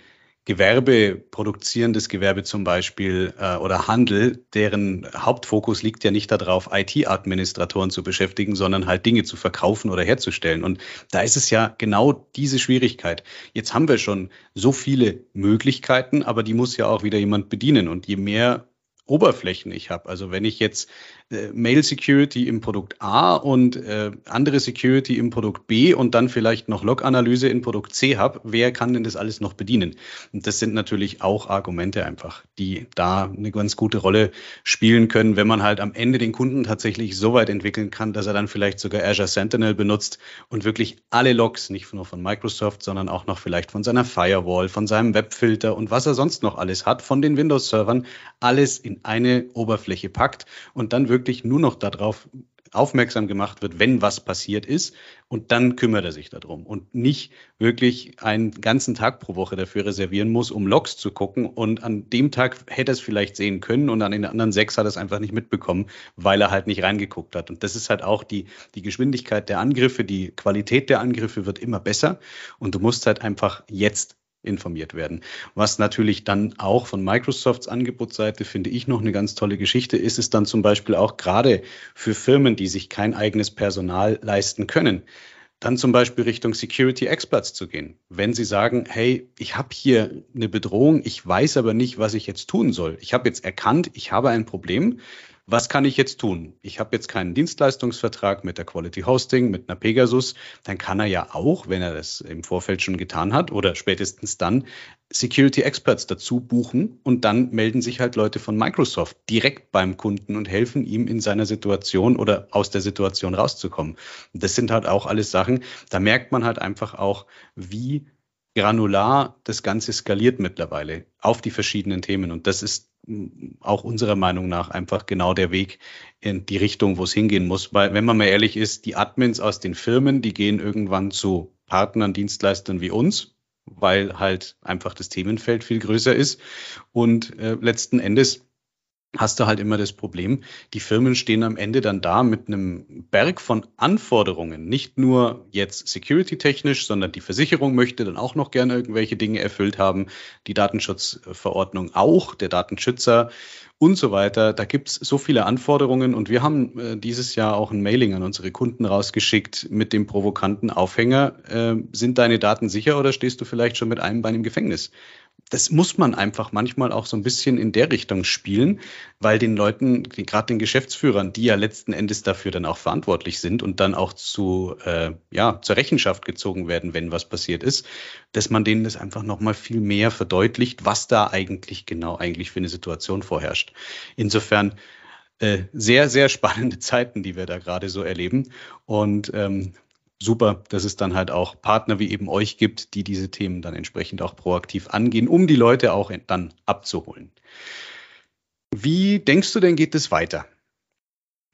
Gewerbe, produzierendes Gewerbe zum Beispiel äh, oder Handel, deren Hauptfokus liegt ja nicht darauf, IT-Administratoren zu beschäftigen, sondern halt Dinge zu verkaufen oder herzustellen. Und da ist es ja genau diese Schwierigkeit. Jetzt haben wir schon so viele Möglichkeiten, aber die muss ja auch wieder jemand bedienen. Und je mehr Oberflächen ich habe. Also wenn ich jetzt äh, Mail Security im Produkt A und äh, andere Security im Produkt B und dann vielleicht noch Log-Analyse in Produkt C habe, wer kann denn das alles noch bedienen? Und das sind natürlich auch Argumente einfach, die da eine ganz gute Rolle spielen können, wenn man halt am Ende den Kunden tatsächlich so weit entwickeln kann, dass er dann vielleicht sogar Azure Sentinel benutzt und wirklich alle Logs, nicht nur von Microsoft, sondern auch noch vielleicht von seiner Firewall, von seinem Webfilter und was er sonst noch alles hat, von den Windows-Servern, alles in eine Oberfläche packt und dann wirklich nur noch darauf aufmerksam gemacht wird, wenn was passiert ist. Und dann kümmert er sich darum und nicht wirklich einen ganzen Tag pro Woche dafür reservieren muss, um Logs zu gucken. Und an dem Tag hätte er es vielleicht sehen können und an den anderen sechs hat er es einfach nicht mitbekommen, weil er halt nicht reingeguckt hat. Und das ist halt auch die, die Geschwindigkeit der Angriffe, die Qualität der Angriffe wird immer besser. Und du musst halt einfach jetzt informiert werden. Was natürlich dann auch von Microsofts Angebotsseite, finde ich, noch eine ganz tolle Geschichte ist, ist dann zum Beispiel auch gerade für Firmen, die sich kein eigenes Personal leisten können, dann zum Beispiel Richtung Security Experts zu gehen. Wenn Sie sagen, hey, ich habe hier eine Bedrohung, ich weiß aber nicht, was ich jetzt tun soll. Ich habe jetzt erkannt, ich habe ein Problem was kann ich jetzt tun? Ich habe jetzt keinen Dienstleistungsvertrag mit der Quality Hosting, mit einer Pegasus. Dann kann er ja auch, wenn er das im Vorfeld schon getan hat oder spätestens dann, Security Experts dazu buchen und dann melden sich halt Leute von Microsoft direkt beim Kunden und helfen ihm in seiner Situation oder aus der Situation rauszukommen. das sind halt auch alles Sachen, da merkt man halt einfach auch, wie granular das Ganze skaliert mittlerweile auf die verschiedenen Themen. Und das ist auch unserer Meinung nach einfach genau der Weg in die Richtung, wo es hingehen muss. Weil, wenn man mal ehrlich ist, die Admins aus den Firmen, die gehen irgendwann zu Partnern, Dienstleistern wie uns, weil halt einfach das Themenfeld viel größer ist. Und äh, letzten Endes hast du halt immer das Problem, die Firmen stehen am Ende dann da mit einem Berg von Anforderungen. Nicht nur jetzt security-technisch, sondern die Versicherung möchte dann auch noch gerne irgendwelche Dinge erfüllt haben, die Datenschutzverordnung auch, der Datenschützer und so weiter. Da gibt's so viele Anforderungen und wir haben äh, dieses Jahr auch ein Mailing an unsere Kunden rausgeschickt mit dem provokanten Aufhänger. Äh, sind deine Daten sicher oder stehst du vielleicht schon mit einem Bein im Gefängnis? Das muss man einfach manchmal auch so ein bisschen in der Richtung spielen, weil den Leuten, gerade den Geschäftsführern, die ja letzten Endes dafür dann auch verantwortlich sind und dann auch zu, äh, ja, zur Rechenschaft gezogen werden, wenn was passiert ist, dass man denen das einfach nochmal viel mehr verdeutlicht, was da eigentlich genau eigentlich für eine Situation vorherrscht. Insofern äh, sehr, sehr spannende (laughs) Zeiten, die wir da gerade so erleben. Und ähm, super, dass es dann halt auch Partner wie eben euch gibt, die diese Themen dann entsprechend auch proaktiv angehen, um die Leute auch dann abzuholen. Wie denkst du denn, geht es weiter?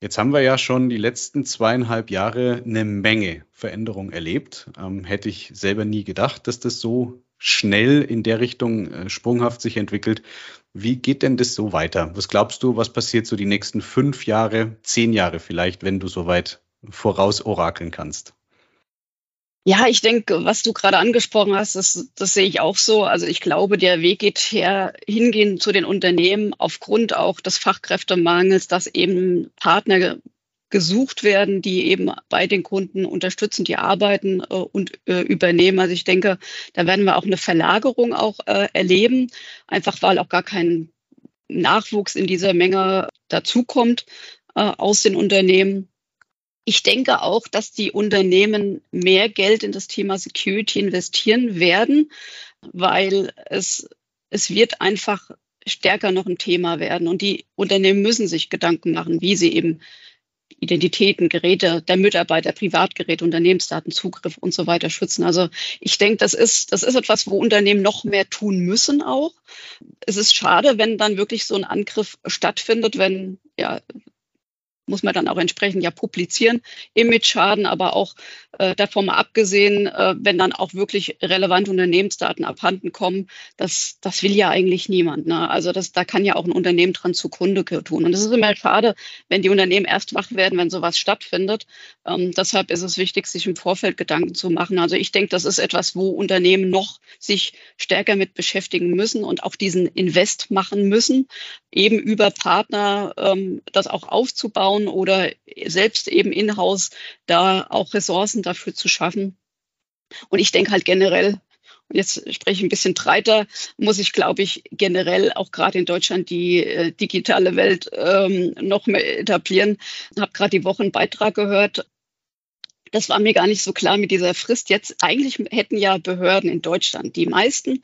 Jetzt haben wir ja schon die letzten zweieinhalb Jahre eine Menge Veränderung erlebt. Ähm, hätte ich selber nie gedacht, dass das so schnell in der Richtung äh, sprunghaft sich entwickelt. Wie geht denn das so weiter? Was glaubst du, was passiert so die nächsten fünf Jahre, zehn Jahre vielleicht, wenn du so weit voraus orakeln kannst? Ja, ich denke, was du gerade angesprochen hast, das, das sehe ich auch so. Also ich glaube, der Weg geht her, hingehen zu den Unternehmen aufgrund auch des Fachkräftemangels, dass eben Partner gesucht werden, die eben bei den Kunden unterstützen, die arbeiten äh, und äh, übernehmen. Also ich denke, da werden wir auch eine Verlagerung auch äh, erleben, einfach weil auch gar kein Nachwuchs in dieser Menge dazukommt äh, aus den Unternehmen. Ich denke auch, dass die Unternehmen mehr Geld in das Thema Security investieren werden, weil es, es wird einfach stärker noch ein Thema werden. Und die Unternehmen müssen sich Gedanken machen, wie sie eben Identitäten, Geräte der Mitarbeiter, Privatgeräte, Unternehmensdaten, Zugriff und so weiter schützen. Also ich denke, das ist, das ist etwas, wo Unternehmen noch mehr tun müssen auch. Es ist schade, wenn dann wirklich so ein Angriff stattfindet, wenn ja muss man dann auch entsprechend ja publizieren, Image-Schaden, aber auch äh, davon mal abgesehen, äh, wenn dann auch wirklich relevante Unternehmensdaten abhanden kommen, das, das will ja eigentlich niemand. Ne? Also das, da kann ja auch ein Unternehmen dran zugrunde tun. Und es ist immer schade, wenn die Unternehmen erst wach werden, wenn sowas stattfindet. Ähm, deshalb ist es wichtig, sich im Vorfeld Gedanken zu machen. Also ich denke, das ist etwas, wo Unternehmen noch sich stärker mit beschäftigen müssen und auch diesen Invest machen müssen, eben über Partner ähm, das auch aufzubauen oder selbst eben in-house da auch Ressourcen dafür zu schaffen. Und ich denke halt generell, jetzt spreche ich ein bisschen breiter, muss ich, glaube ich, generell auch gerade in Deutschland die äh, digitale Welt ähm, noch mehr etablieren. Ich habe gerade die Woche einen Beitrag gehört. Das war mir gar nicht so klar mit dieser Frist. Jetzt eigentlich hätten ja Behörden in Deutschland die meisten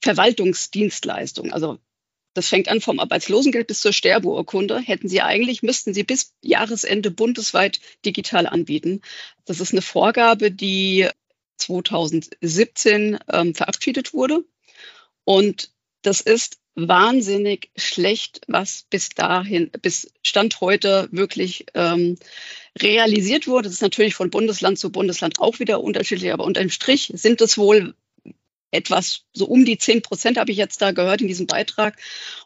Verwaltungsdienstleistungen, also das fängt an vom Arbeitslosengeld bis zur Sterbeurkunde, hätten sie eigentlich, müssten sie bis Jahresende bundesweit digital anbieten. Das ist eine Vorgabe, die 2017 ähm, verabschiedet wurde. Und das ist wahnsinnig schlecht, was bis dahin, bis Stand heute wirklich ähm, realisiert wurde. Das ist natürlich von Bundesland zu Bundesland auch wieder unterschiedlich, aber unterm Strich sind es wohl etwas, so um die zehn Prozent habe ich jetzt da gehört in diesem Beitrag.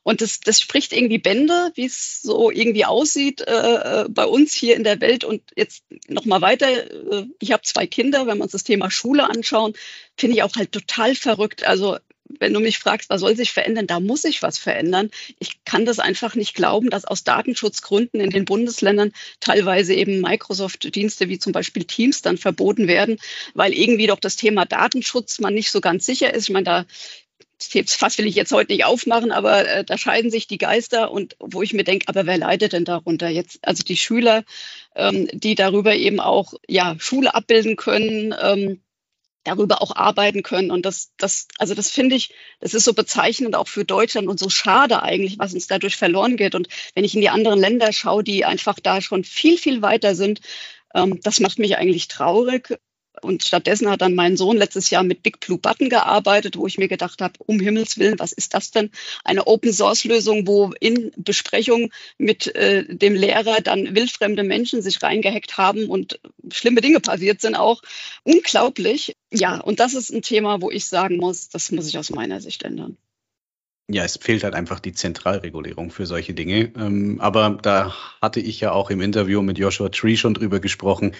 Und das, das spricht irgendwie Bände, wie es so irgendwie aussieht äh, äh bei uns hier in der Welt. Und jetzt nochmal weiter, äh, ich habe zwei Kinder, wenn wir uns das Thema Schule anschauen, finde ich auch halt total verrückt. Also wenn du mich fragst, was soll sich verändern, da muss sich was verändern. Ich kann das einfach nicht glauben, dass aus Datenschutzgründen in den Bundesländern teilweise eben Microsoft-Dienste wie zum Beispiel Teams dann verboten werden, weil irgendwie doch das Thema Datenschutz man nicht so ganz sicher ist. Ich meine, da Fass will ich jetzt heute nicht aufmachen, aber äh, da scheiden sich die Geister und wo ich mir denke, aber wer leidet denn darunter jetzt? Also die Schüler, ähm, die darüber eben auch ja Schule abbilden können, ähm, darüber auch arbeiten können. Und das, das, also das finde ich, das ist so bezeichnend auch für Deutschland und so schade eigentlich, was uns dadurch verloren geht. Und wenn ich in die anderen Länder schaue, die einfach da schon viel, viel weiter sind, ähm, das macht mich eigentlich traurig. Und stattdessen hat dann mein Sohn letztes Jahr mit Big Blue Button gearbeitet, wo ich mir gedacht habe, um Himmels Willen, was ist das denn? Eine Open-Source-Lösung, wo in Besprechung mit äh, dem Lehrer dann wildfremde Menschen sich reingehackt haben und schlimme Dinge passiert sind auch. Unglaublich. Ja, und das ist ein Thema, wo ich sagen muss, das muss sich aus meiner Sicht ändern. Ja, es fehlt halt einfach die Zentralregulierung für solche Dinge. Ähm, aber da hatte ich ja auch im Interview mit Joshua Tree schon drüber gesprochen.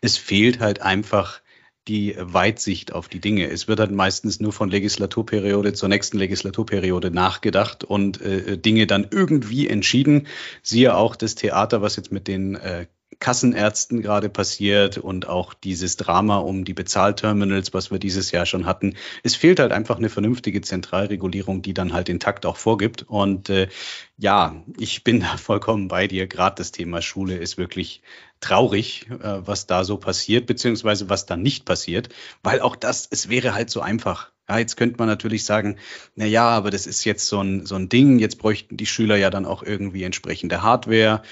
Es fehlt halt einfach die Weitsicht auf die Dinge. Es wird halt meistens nur von Legislaturperiode zur nächsten Legislaturperiode nachgedacht und äh, Dinge dann irgendwie entschieden. Siehe auch das Theater, was jetzt mit den äh, Kassenärzten gerade passiert und auch dieses Drama um die Bezahlterminals, was wir dieses Jahr schon hatten. Es fehlt halt einfach eine vernünftige Zentralregulierung, die dann halt den Takt auch vorgibt. Und äh, ja, ich bin da vollkommen bei dir. Gerade das Thema Schule ist wirklich traurig, äh, was da so passiert, beziehungsweise was da nicht passiert, weil auch das, es wäre halt so einfach. Ja, jetzt könnte man natürlich sagen, na ja, aber das ist jetzt so ein, so ein Ding. Jetzt bräuchten die Schüler ja dann auch irgendwie entsprechende Hardware.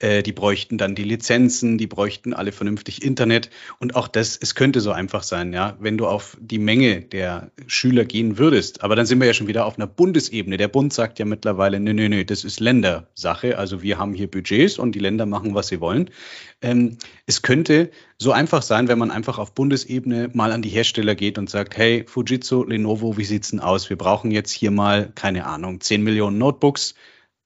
Äh, die bräuchten dann die Lizenzen, die bräuchten alle vernünftig Internet. Und auch das, es könnte so einfach sein, ja, wenn du auf die Menge der Schüler gehen würdest. Aber dann sind wir ja schon wieder auf einer Bundesebene. Der Bund sagt ja mittlerweile, nö, nö, nö, das ist Ländersache. Also wir haben hier Budgets und die Länder machen, was sie wollen. Ähm, es könnte so einfach sein, wenn man einfach auf Bundesebene mal an die Hersteller geht und sagt, hey, Fujitsu, Lenovo, wie sieht's denn aus? Wir brauchen jetzt hier mal, keine Ahnung, 10 Millionen Notebooks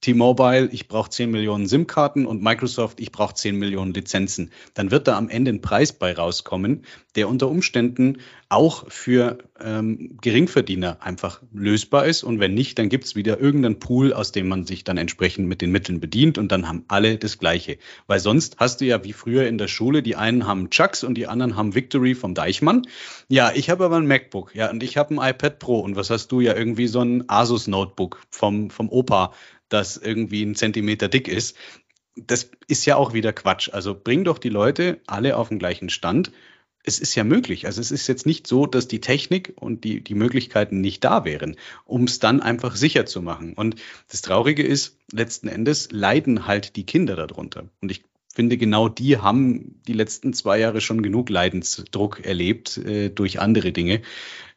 T-Mobile, ich brauche 10 Millionen SIM-Karten und Microsoft, ich brauche 10 Millionen Lizenzen. Dann wird da am Ende ein Preis bei rauskommen, der unter Umständen auch für ähm, Geringverdiener einfach lösbar ist. Und wenn nicht, dann gibt es wieder irgendeinen Pool, aus dem man sich dann entsprechend mit den Mitteln bedient und dann haben alle das Gleiche. Weil sonst hast du ja wie früher in der Schule, die einen haben Chucks und die anderen haben Victory vom Deichmann. Ja, ich habe aber ein MacBook, ja, und ich habe ein iPad Pro. Und was hast du ja irgendwie so ein Asus Notebook vom, vom Opa? Das irgendwie ein Zentimeter dick ist. Das ist ja auch wieder Quatsch. Also bring doch die Leute alle auf den gleichen Stand. Es ist ja möglich. Also es ist jetzt nicht so, dass die Technik und die, die Möglichkeiten nicht da wären, um es dann einfach sicher zu machen. Und das Traurige ist, letzten Endes leiden halt die Kinder darunter. Und ich finde, genau die haben die letzten zwei Jahre schon genug Leidensdruck erlebt äh, durch andere Dinge.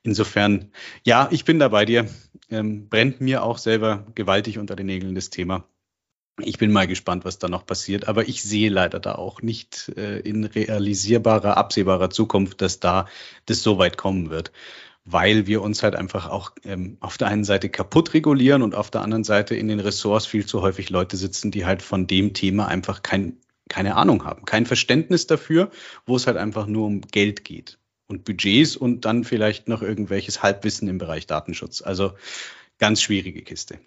Insofern, ja, ich bin da bei dir. Ähm, brennt mir auch selber gewaltig unter den Nägeln das Thema. Ich bin mal gespannt, was da noch passiert, aber ich sehe leider da auch nicht äh, in realisierbarer, absehbarer Zukunft, dass da das so weit kommen wird, weil wir uns halt einfach auch ähm, auf der einen Seite kaputt regulieren und auf der anderen Seite in den Ressorts viel zu häufig Leute sitzen, die halt von dem Thema einfach kein, keine Ahnung haben, kein Verständnis dafür, wo es halt einfach nur um Geld geht und Budgets und dann vielleicht noch irgendwelches Halbwissen im Bereich Datenschutz. Also ganz schwierige Kiste.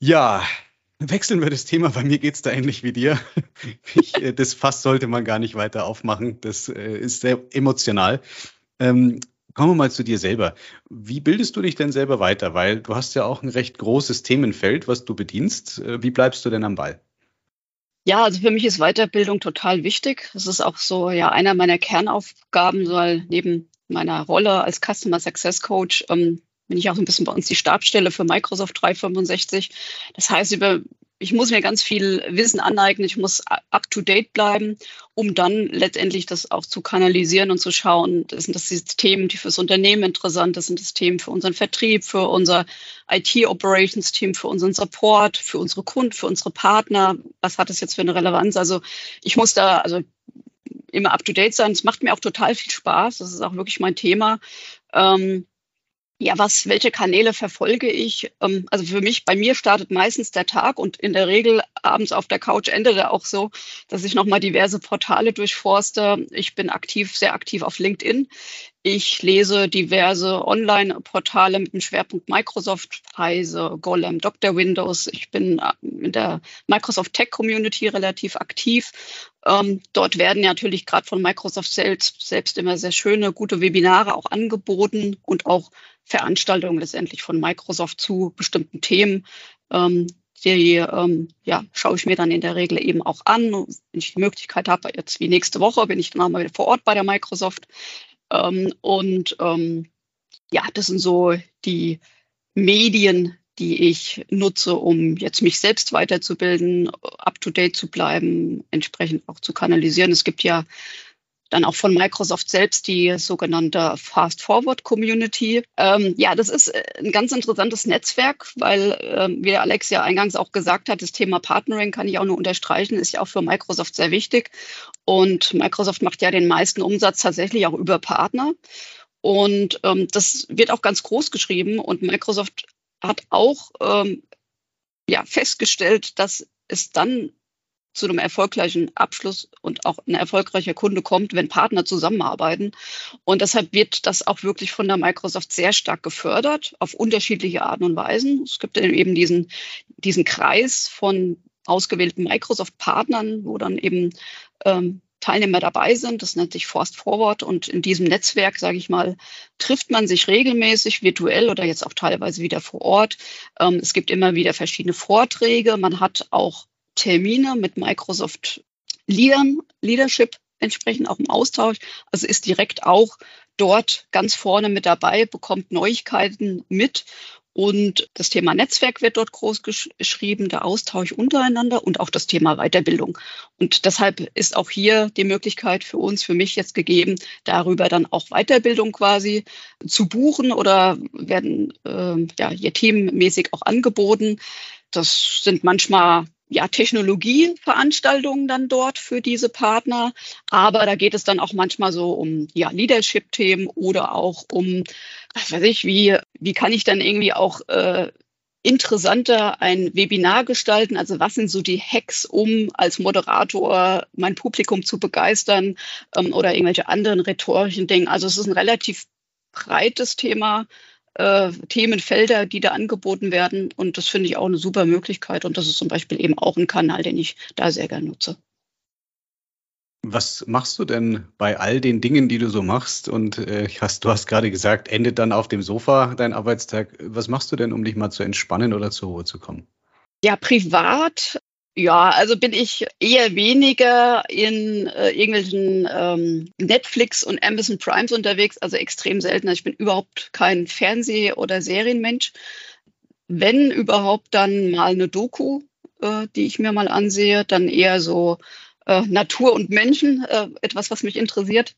Ja, wechseln wir das Thema. Bei mir geht es da ähnlich wie dir. (laughs) Ich, äh, das Fass sollte man gar nicht weiter aufmachen. Das äh, ist sehr emotional. Ähm, kommen wir mal zu dir selber. Wie bildest du dich denn selber weiter? Weil du hast ja auch ein recht großes Themenfeld, was du bedienst. Äh, wie bleibst du denn am Ball? Ja, also für mich ist Weiterbildung total wichtig. Es ist auch so ja einer meiner Kernaufgaben, weil neben meiner Rolle als Customer Success Coach ähm, bin ich auch ein bisschen bei uns die Stabstelle für Microsoft 365. Das heißt, über ich muss mir ganz viel Wissen aneignen, ich muss up-to-date bleiben, um dann letztendlich das auch zu kanalisieren und zu schauen, das sind das Themen, die fürs Unternehmen interessant, das sind das Themen für unseren Vertrieb, für unser IT-Operations-Team, für unseren Support, für unsere Kunden, für unsere Partner. Was hat das jetzt für eine Relevanz? Also ich muss da also immer up-to-date sein. Es macht mir auch total viel Spaß. Das ist auch wirklich mein Thema. Ähm, ja, was, welche Kanäle verfolge ich? Ähm, also für mich, bei mir startet meistens der Tag und in der Regel abends auf der Couch endet er auch so, dass ich nochmal diverse Portale durchforste. Ich bin aktiv, sehr aktiv auf LinkedIn. Ich lese diverse Online-Portale mit dem Schwerpunkt Microsoft, Heise, Golem, Dr. Windows. Ich bin äh, in der Microsoft Tech Community relativ aktiv. Ähm, dort werden natürlich gerade von Microsoft selbst, selbst immer sehr schöne, gute Webinare auch angeboten und auch Veranstaltungen letztendlich von Microsoft zu bestimmten Themen. Ähm, die ähm, ja, schaue ich mir dann in der Regel eben auch an. Wenn ich die Möglichkeit habe, jetzt wie nächste Woche bin ich dann auch mal wieder vor Ort bei der Microsoft. Ähm, und ähm, ja, das sind so die Medien, die ich nutze, um jetzt mich selbst weiterzubilden, up-to-date zu bleiben, entsprechend auch zu kanalisieren. Es gibt ja dann auch von Microsoft selbst die sogenannte Fast Forward Community. Ähm, ja, das ist äh, ein ganz interessantes Netzwerk, weil, ähm, wie Alex ja eingangs auch gesagt hat, das Thema Partnering kann ich auch nur unterstreichen, ist ja auch für Microsoft sehr wichtig. Und Microsoft macht ja den meisten Umsatz tatsächlich auch über Partner. Und ähm, das wird auch ganz groß geschrieben. Und Microsoft hat auch ähm, ja, festgestellt, dass es dann zu einem erfolgreichen Abschluss und auch ein erfolgreicher Kunde kommt, wenn Partner zusammenarbeiten. Und deshalb wird das auch wirklich von der Microsoft sehr stark gefördert, auf unterschiedliche Arten und Weisen. Es gibt eben diesen, diesen Kreis von ausgewählten Microsoft-Partnern, wo dann eben ähm, Teilnehmer dabei sind. Das nennt sich Forst Forward. Und in diesem Netzwerk, sage ich mal, trifft man sich regelmäßig virtuell oder jetzt auch teilweise wieder vor Ort. Ähm, es gibt immer wieder verschiedene Vorträge. Man hat auch Termine mit Microsoft Leadern, Leadership entsprechend auch im Austausch. Also ist direkt auch dort ganz vorne mit dabei, bekommt Neuigkeiten mit. Und das Thema Netzwerk wird dort groß geschrieben, der Austausch untereinander und auch das Thema Weiterbildung. Und deshalb ist auch hier die Möglichkeit für uns, für mich jetzt gegeben, darüber dann auch Weiterbildung quasi zu buchen oder werden äh, ja hier themenmäßig auch angeboten. Das sind manchmal ja, Technologieveranstaltungen dann dort für diese Partner. Aber da geht es dann auch manchmal so um ja, Leadership-Themen oder auch um, was weiß ich, wie, wie kann ich dann irgendwie auch äh, interessanter ein Webinar gestalten? Also was sind so die Hacks, um als Moderator mein Publikum zu begeistern ähm, oder irgendwelche anderen rhetorischen Dinge? Also es ist ein relativ breites Thema, äh, Themenfelder, die da angeboten werden. Und das finde ich auch eine super Möglichkeit. Und das ist zum Beispiel eben auch ein Kanal, den ich da sehr gerne nutze. Was machst du denn bei all den Dingen, die du so machst? Und äh, hast, du hast gerade gesagt, endet dann auf dem Sofa dein Arbeitstag. Was machst du denn, um dich mal zu entspannen oder zur Ruhe zu kommen? Ja, privat ja, also bin ich eher weniger in äh, irgendwelchen ähm, Netflix und Amazon Primes unterwegs, also extrem selten. Ich bin überhaupt kein Fernseh- oder Serienmensch. Wenn überhaupt, dann mal eine Doku, äh, die ich mir mal ansehe, dann eher so äh, Natur und Menschen, äh, etwas, was mich interessiert.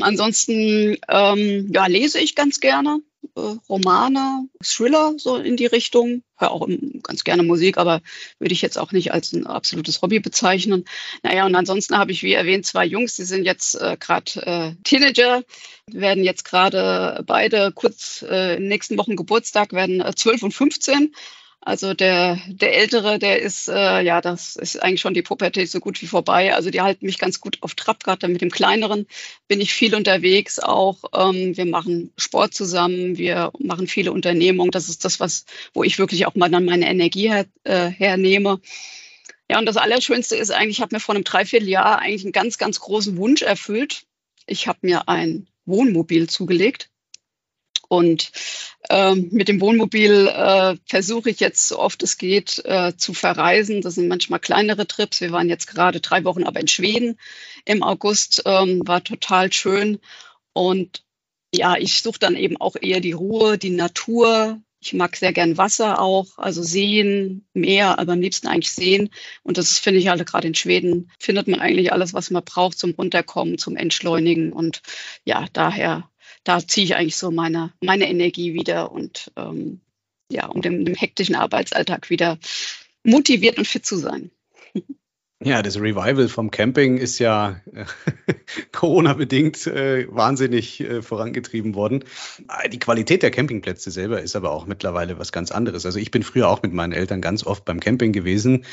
Ansonsten ähm, ja, lese ich ganz gerne äh, Romane, Thriller so in die Richtung. Höre auch ganz gerne Musik, aber würde ich jetzt auch nicht als ein absolutes Hobby bezeichnen. Naja, und ansonsten habe ich, wie erwähnt, zwei Jungs, die sind jetzt äh, gerade äh, Teenager, werden jetzt gerade beide kurz äh, in den nächsten Wochen Geburtstag, werden äh, 12 und 15. Also der, der Ältere, der ist, äh, ja, das ist eigentlich schon die Pubertät so gut wie vorbei. Also die halten mich ganz gut auf Trab. Gerade mit dem Kleineren bin ich viel unterwegs auch. Ähm, wir machen Sport zusammen, wir machen viele Unternehmungen. Das ist das, was, wo ich wirklich auch mal dann meine Energie her, äh, hernehme. Ja, und das Allerschönste ist eigentlich, ich habe mir vor einem Dreivierteljahr eigentlich einen ganz, ganz großen Wunsch erfüllt. Ich habe mir ein Wohnmobil zugelegt und ähm, mit dem Wohnmobil äh, versuche ich jetzt, so oft es geht, äh, zu verreisen. Das sind manchmal kleinere Trips. Wir waren jetzt gerade drei Wochen aber in Schweden im August, ähm, war total schön. Und ja, ich suche dann eben auch eher die Ruhe, die Natur. Ich mag sehr gern Wasser auch, also Seen, Meer, aber am liebsten eigentlich Seen. Und das finde ich alle gerade in Schweden, findet man eigentlich alles, was man braucht zum Runterkommen, zum Entschleunigen. Und ja, daher da ziehe ich eigentlich so meine, meine Energie wieder und ähm, ja, um dem, dem hektischen Arbeitsalltag wieder motiviert und fit zu sein. (laughs) Ja, das Revival vom Camping ist ja äh, (laughs) Corona-bedingt äh, wahnsinnig äh, vorangetrieben worden. Die Qualität der Campingplätze selber ist aber auch mittlerweile was ganz anderes. Also ich bin früher auch mit meinen Eltern ganz oft beim Camping gewesen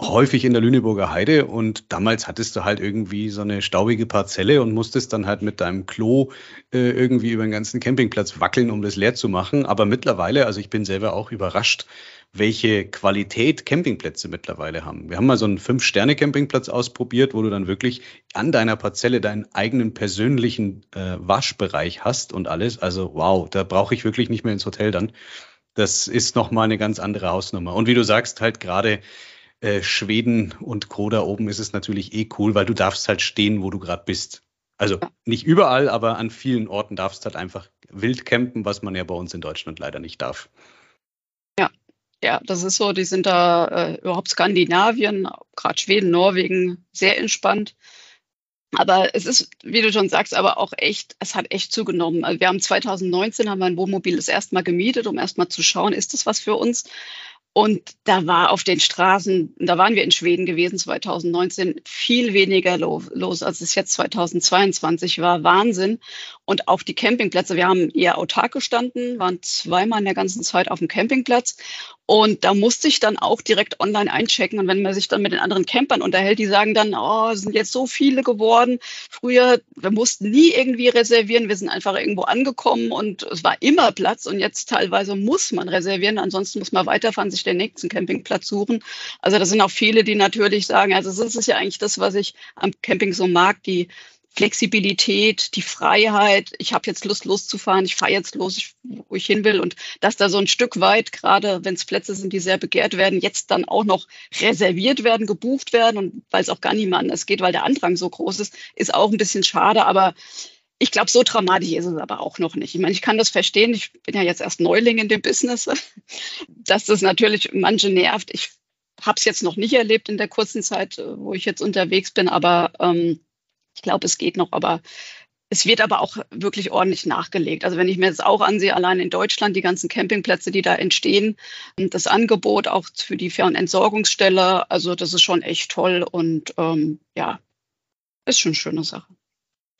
häufig in der Lüneburger Heide und damals hattest du halt irgendwie so eine staubige Parzelle und musstest dann halt mit deinem Klo äh, irgendwie über den ganzen Campingplatz wackeln, um das leer zu machen. Aber mittlerweile, also ich bin selber auch überrascht, welche Qualität Campingplätze mittlerweile haben. Wir haben mal so einen Fünf-Sterne-Campingplatz ausprobiert, wo du dann wirklich an deiner Parzelle deinen eigenen persönlichen äh, Waschbereich hast und alles. Also wow, da brauche ich wirklich nicht mehr ins Hotel dann. Das ist nochmal eine ganz andere Hausnummer. Und wie du sagst, halt gerade äh, Schweden und Co. da oben ist es natürlich eh cool, weil du darfst halt stehen, wo du gerade bist. Also nicht überall, aber an vielen Orten darfst halt einfach wild campen, was man ja bei uns in Deutschland leider nicht darf. Ja, ja, das ist so. Die sind da äh, überhaupt Skandinavien, gerade Schweden, Norwegen, sehr entspannt. Aber es ist, wie du schon sagst, aber auch echt, es hat echt zugenommen. Also wir haben 2019 haben wir ein Wohnmobil das erste Mal gemietet, um erst mal zu schauen, ist das was für uns? Und da war auf den Straßen, da waren wir in Schweden gewesen 2019, viel weniger los, als es jetzt 2022 war. Wahnsinn. Und auch die Campingplätze, wir haben eher autark gestanden, waren zweimal in der ganzen Zeit auf dem Campingplatz. Und da musste ich dann auch direkt online einchecken. Und wenn man sich dann mit den anderen Campern unterhält, die sagen dann, oh, es sind jetzt so viele geworden. Früher, wir mussten nie irgendwie reservieren. Wir sind einfach irgendwo angekommen und es war immer Platz. Und jetzt teilweise muss man reservieren. Ansonsten muss man weiterfahren, sich den nächsten Campingplatz suchen. Also das sind auch viele, die natürlich sagen, also das ist ja eigentlich das, was ich am Camping so mag, die Flexibilität, die Freiheit, ich habe jetzt Lust loszufahren, ich fahre jetzt los, wo ich hin will und dass da so ein Stück weit, gerade wenn es Plätze sind, die sehr begehrt werden, jetzt dann auch noch reserviert werden, gebucht werden und weil es auch gar niemand es geht, weil der Andrang so groß ist, ist auch ein bisschen schade, aber ich glaube, so dramatisch ist es aber auch noch nicht. Ich meine, ich kann das verstehen. Ich bin ja jetzt erst Neuling in dem Business, (laughs) dass das natürlich manche nervt. Ich habe es jetzt noch nicht erlebt in der kurzen Zeit, wo ich jetzt unterwegs bin, aber ähm, ich glaube, es geht noch, aber es wird aber auch wirklich ordentlich nachgelegt. Also wenn ich mir das auch ansehe, allein in Deutschland, die ganzen Campingplätze, die da entstehen, das Angebot auch für die Fern- Entsorgungsstelle, also das ist schon echt toll und ähm, ja, ist schon eine schöne Sache.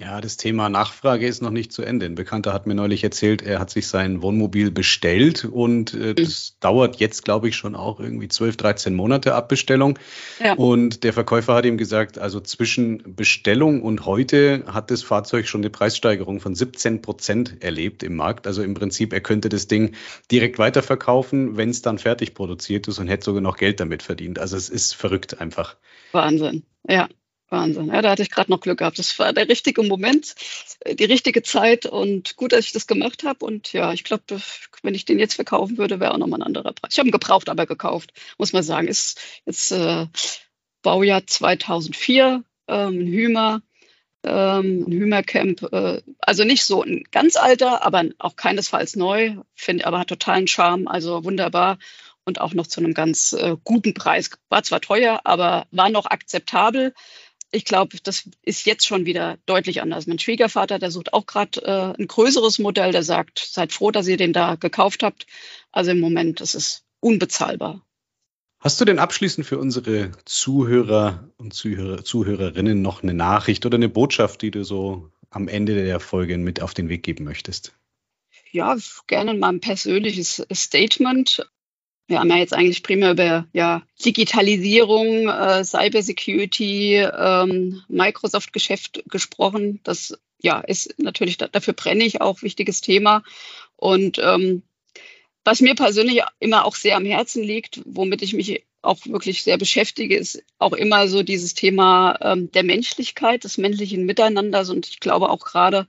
Ja, das Thema Nachfrage ist noch nicht zu Ende. Ein Bekannter hat mir neulich erzählt, er hat sich sein Wohnmobil bestellt und äh, mhm. das dauert jetzt, glaube ich, schon auch irgendwie 12, 13 Monate Abbestellung. Ja. Und der Verkäufer hat ihm gesagt, also zwischen Bestellung und heute hat das Fahrzeug schon eine Preissteigerung von 17 Prozent erlebt im Markt. Also im Prinzip, er könnte das Ding direkt weiterverkaufen, wenn es dann fertig produziert ist und hätte sogar noch Geld damit verdient. Also es ist verrückt einfach. Wahnsinn, ja. Wahnsinn. Ja, da hatte ich gerade noch Glück gehabt. Das war der richtige Moment, äh, die richtige Zeit und gut, dass ich das gemacht habe. Und ja, ich glaube, wenn ich den jetzt verkaufen würde, wäre auch nochmal ein anderer Preis. Ich habe ihn gebraucht, aber gekauft, muss man sagen. Ist jetzt äh, Baujahr 2004, ähm, ein Hümer, ähm, ein Hümer-Camp. Äh, also nicht so ein ganz alter, aber auch keinesfalls neu. Finde aber hat totalen Charme, also wunderbar und auch noch zu einem ganz äh, guten Preis. War zwar teuer, aber war noch akzeptabel ich glaube, das ist jetzt schon wieder deutlich anders. Mein Schwiegervater, der sucht auch gerade äh, ein größeres Modell, der sagt, seid froh, dass ihr den da gekauft habt. Also im Moment, das ist unbezahlbar. Hast du denn abschließend für unsere Zuhörer und Zuhörer, Zuhörerinnen noch eine Nachricht oder eine Botschaft, die du so am Ende der Folge mit auf den Weg geben möchtest? Ja, gerne mal ein persönliches Statement. Wir haben ja jetzt eigentlich primär über ja, Digitalisierung, äh, Cybersecurity, ähm, Microsoft-Geschäft gesprochen. Das ja, ist natürlich, dafür brenne ich auch, wichtiges Thema. Und ähm, was mir persönlich immer auch sehr am Herzen liegt, womit ich mich auch wirklich sehr beschäftige, ist auch immer so dieses Thema ähm, der Menschlichkeit, des menschlichen Miteinanders. Und ich glaube auch gerade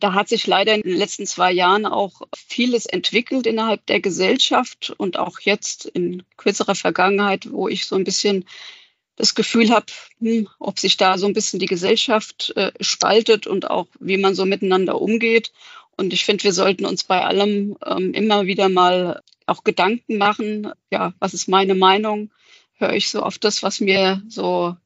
da hat sich leider in den letzten zwei Jahren auch vieles entwickelt innerhalb der Gesellschaft und auch jetzt in kürzerer Vergangenheit, wo ich so ein bisschen das Gefühl habe, hm, ob sich da so ein bisschen die Gesellschaft äh, spaltet und auch wie man so miteinander umgeht. Und ich finde, wir sollten uns bei allem ähm, immer wieder mal auch Gedanken machen. Ja, was ist meine Meinung? Höre ich so auf das, was mir so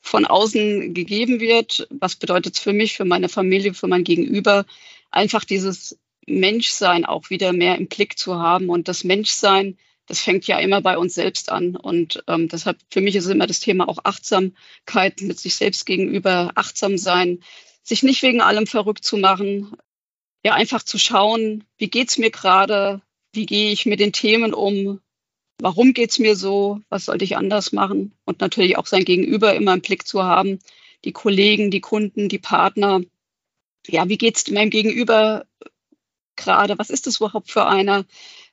von außen gegeben wird. Was bedeutet es für mich, für meine Familie, für mein Gegenüber? Einfach dieses Menschsein auch wieder mehr im Blick zu haben. Und das Menschsein, das fängt ja immer bei uns selbst an. Und ähm, deshalb für mich ist immer das Thema auch Achtsamkeit mit sich selbst gegenüber, achtsam sein, sich nicht wegen allem verrückt zu machen, ja einfach zu schauen, wie geht's mir gerade, wie gehe ich mit den Themen um, warum geht's mir so, was sollte ich anders machen und natürlich auch sein Gegenüber immer im Blick zu haben, die Kollegen, die Kunden, die Partner. Ja, wie geht's meinem Gegenüber gerade? Was ist das überhaupt für einer?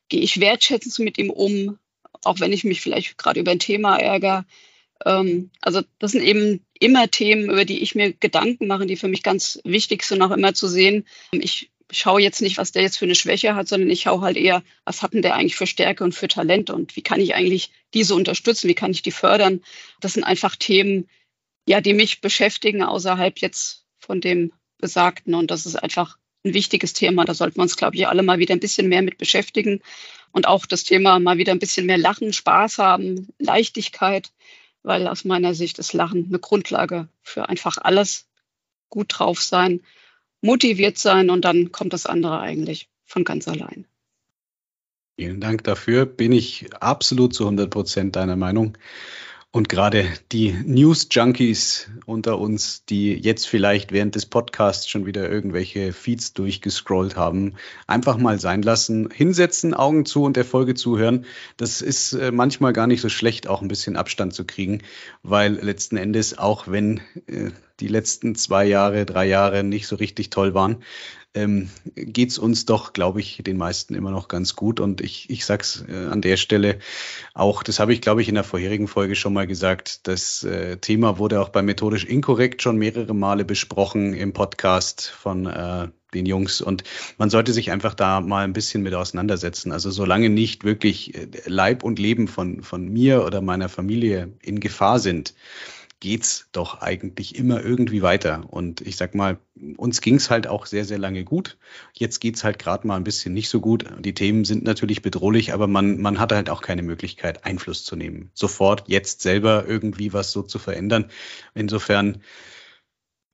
Gehe ich wertschätzend mit ihm um, auch wenn ich mich vielleicht gerade über ein Thema ärgere? Ähm, also das sind eben immer Themen, über die ich mir Gedanken mache, die für mich ganz wichtig sind, auch immer zu sehen. Ich schaue jetzt nicht, was der jetzt für eine Schwäche hat, sondern ich schaue halt eher, was hat denn der eigentlich für Stärke und für Talente und wie kann ich eigentlich diese unterstützen, wie kann ich die fördern. Das sind einfach Themen, ja, die mich beschäftigen außerhalb jetzt von dem Besagten und das ist einfach ein wichtiges Thema. Da sollten wir uns, glaube ich, alle mal wieder ein bisschen mehr mit beschäftigen und auch das Thema mal wieder ein bisschen mehr Lachen, Spaß haben, Leichtigkeit, weil aus meiner Sicht ist Lachen eine Grundlage für einfach alles gut drauf sein motiviert sein und dann kommt das andere eigentlich von ganz allein. Vielen Dank dafür. Bin ich absolut zu 100 Prozent deiner Meinung. Und gerade die News-Junkies unter uns, die jetzt vielleicht während des Podcasts schon wieder irgendwelche Feeds durchgescrollt haben, einfach mal sein lassen, hinsetzen, Augen zu und der Folge zuhören. Das ist äh, manchmal gar nicht so schlecht, auch ein bisschen Abstand zu kriegen, weil letzten Endes, auch wenn äh, die letzten zwei Jahre, drei Jahre nicht so richtig toll waren, ähm, geht es uns doch, glaube ich, den meisten immer noch ganz gut. Und ich, ich sage es äh, an der Stelle auch, das habe ich, glaube ich, in der vorherigen Folge schon mal gesagt, das äh, Thema wurde auch bei Methodisch Inkorrekt schon mehrere Male besprochen im Podcast von äh, den Jungs. Und man sollte sich einfach da mal ein bisschen mit auseinandersetzen. Also solange nicht wirklich äh, Leib und Leben von, von mir oder meiner Familie in Gefahr sind, geht's doch eigentlich immer irgendwie weiter. Und ich sag mal, uns ging's halt auch sehr, sehr lange gut. Jetzt geht's halt gerade mal ein bisschen nicht so gut. Die Themen sind natürlich bedrohlich, aber man, man hat halt auch keine Möglichkeit, Einfluss zu nehmen. Sofort jetzt selber irgendwie was so zu verändern. Insofern,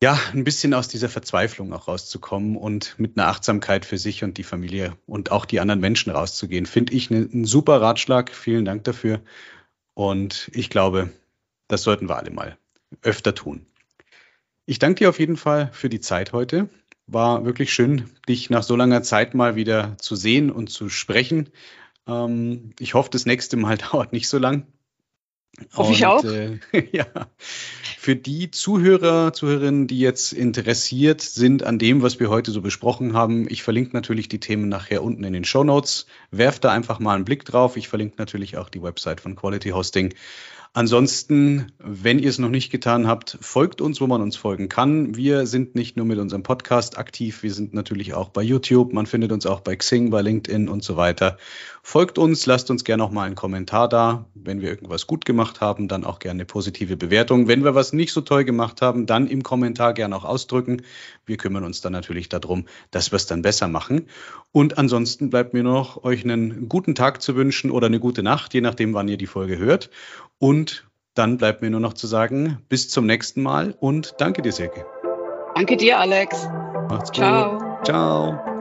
ja, ein bisschen aus dieser Verzweiflung auch rauszukommen und mit einer Achtsamkeit für sich und die Familie und auch die anderen Menschen rauszugehen, finde ich ein super Ratschlag. Vielen Dank dafür. Und ich glaube, das sollten wir alle mal öfter tun. Ich danke dir auf jeden Fall für die Zeit heute. War wirklich schön, dich nach so langer Zeit mal wieder zu sehen und zu sprechen. Ähm, ich hoffe, das nächste Mal (laughs) dauert nicht so lang. Hoffe ich auch. Äh, (laughs) ja, für die Zuhörer, Zuhörerinnen, die jetzt interessiert sind an dem, was wir heute so besprochen haben, ich verlinke natürlich die Themen nachher unten in den Show Notes. Werft da einfach mal einen Blick drauf. Ich verlinke natürlich auch die Website von Quality Hosting. Ansonsten, wenn ihr es noch nicht getan habt, folgt uns, wo man uns folgen kann. Wir sind nicht nur mit unserem Podcast aktiv, wir sind natürlich auch bei YouTube. Man findet uns auch bei Xing, bei LinkedIn und so weiter. Folgt uns, lasst uns gerne auch mal einen Kommentar da. Wenn wir irgendwas gut gemacht haben, dann auch gerne eine positive Bewertung. Wenn wir was nicht so toll gemacht haben, dann im Kommentar gerne auch ausdrücken. Wir kümmern uns dann natürlich darum, dass wir es dann besser machen. Und ansonsten bleibt mir noch, euch einen guten Tag zu wünschen oder eine gute Nacht, je nachdem, wann ihr die Folge hört. Und dann bleibt mir nur noch zu sagen, bis zum nächsten Mal und danke dir, Silke. Danke dir, Alex. Macht's Ciao. gut. Ciao.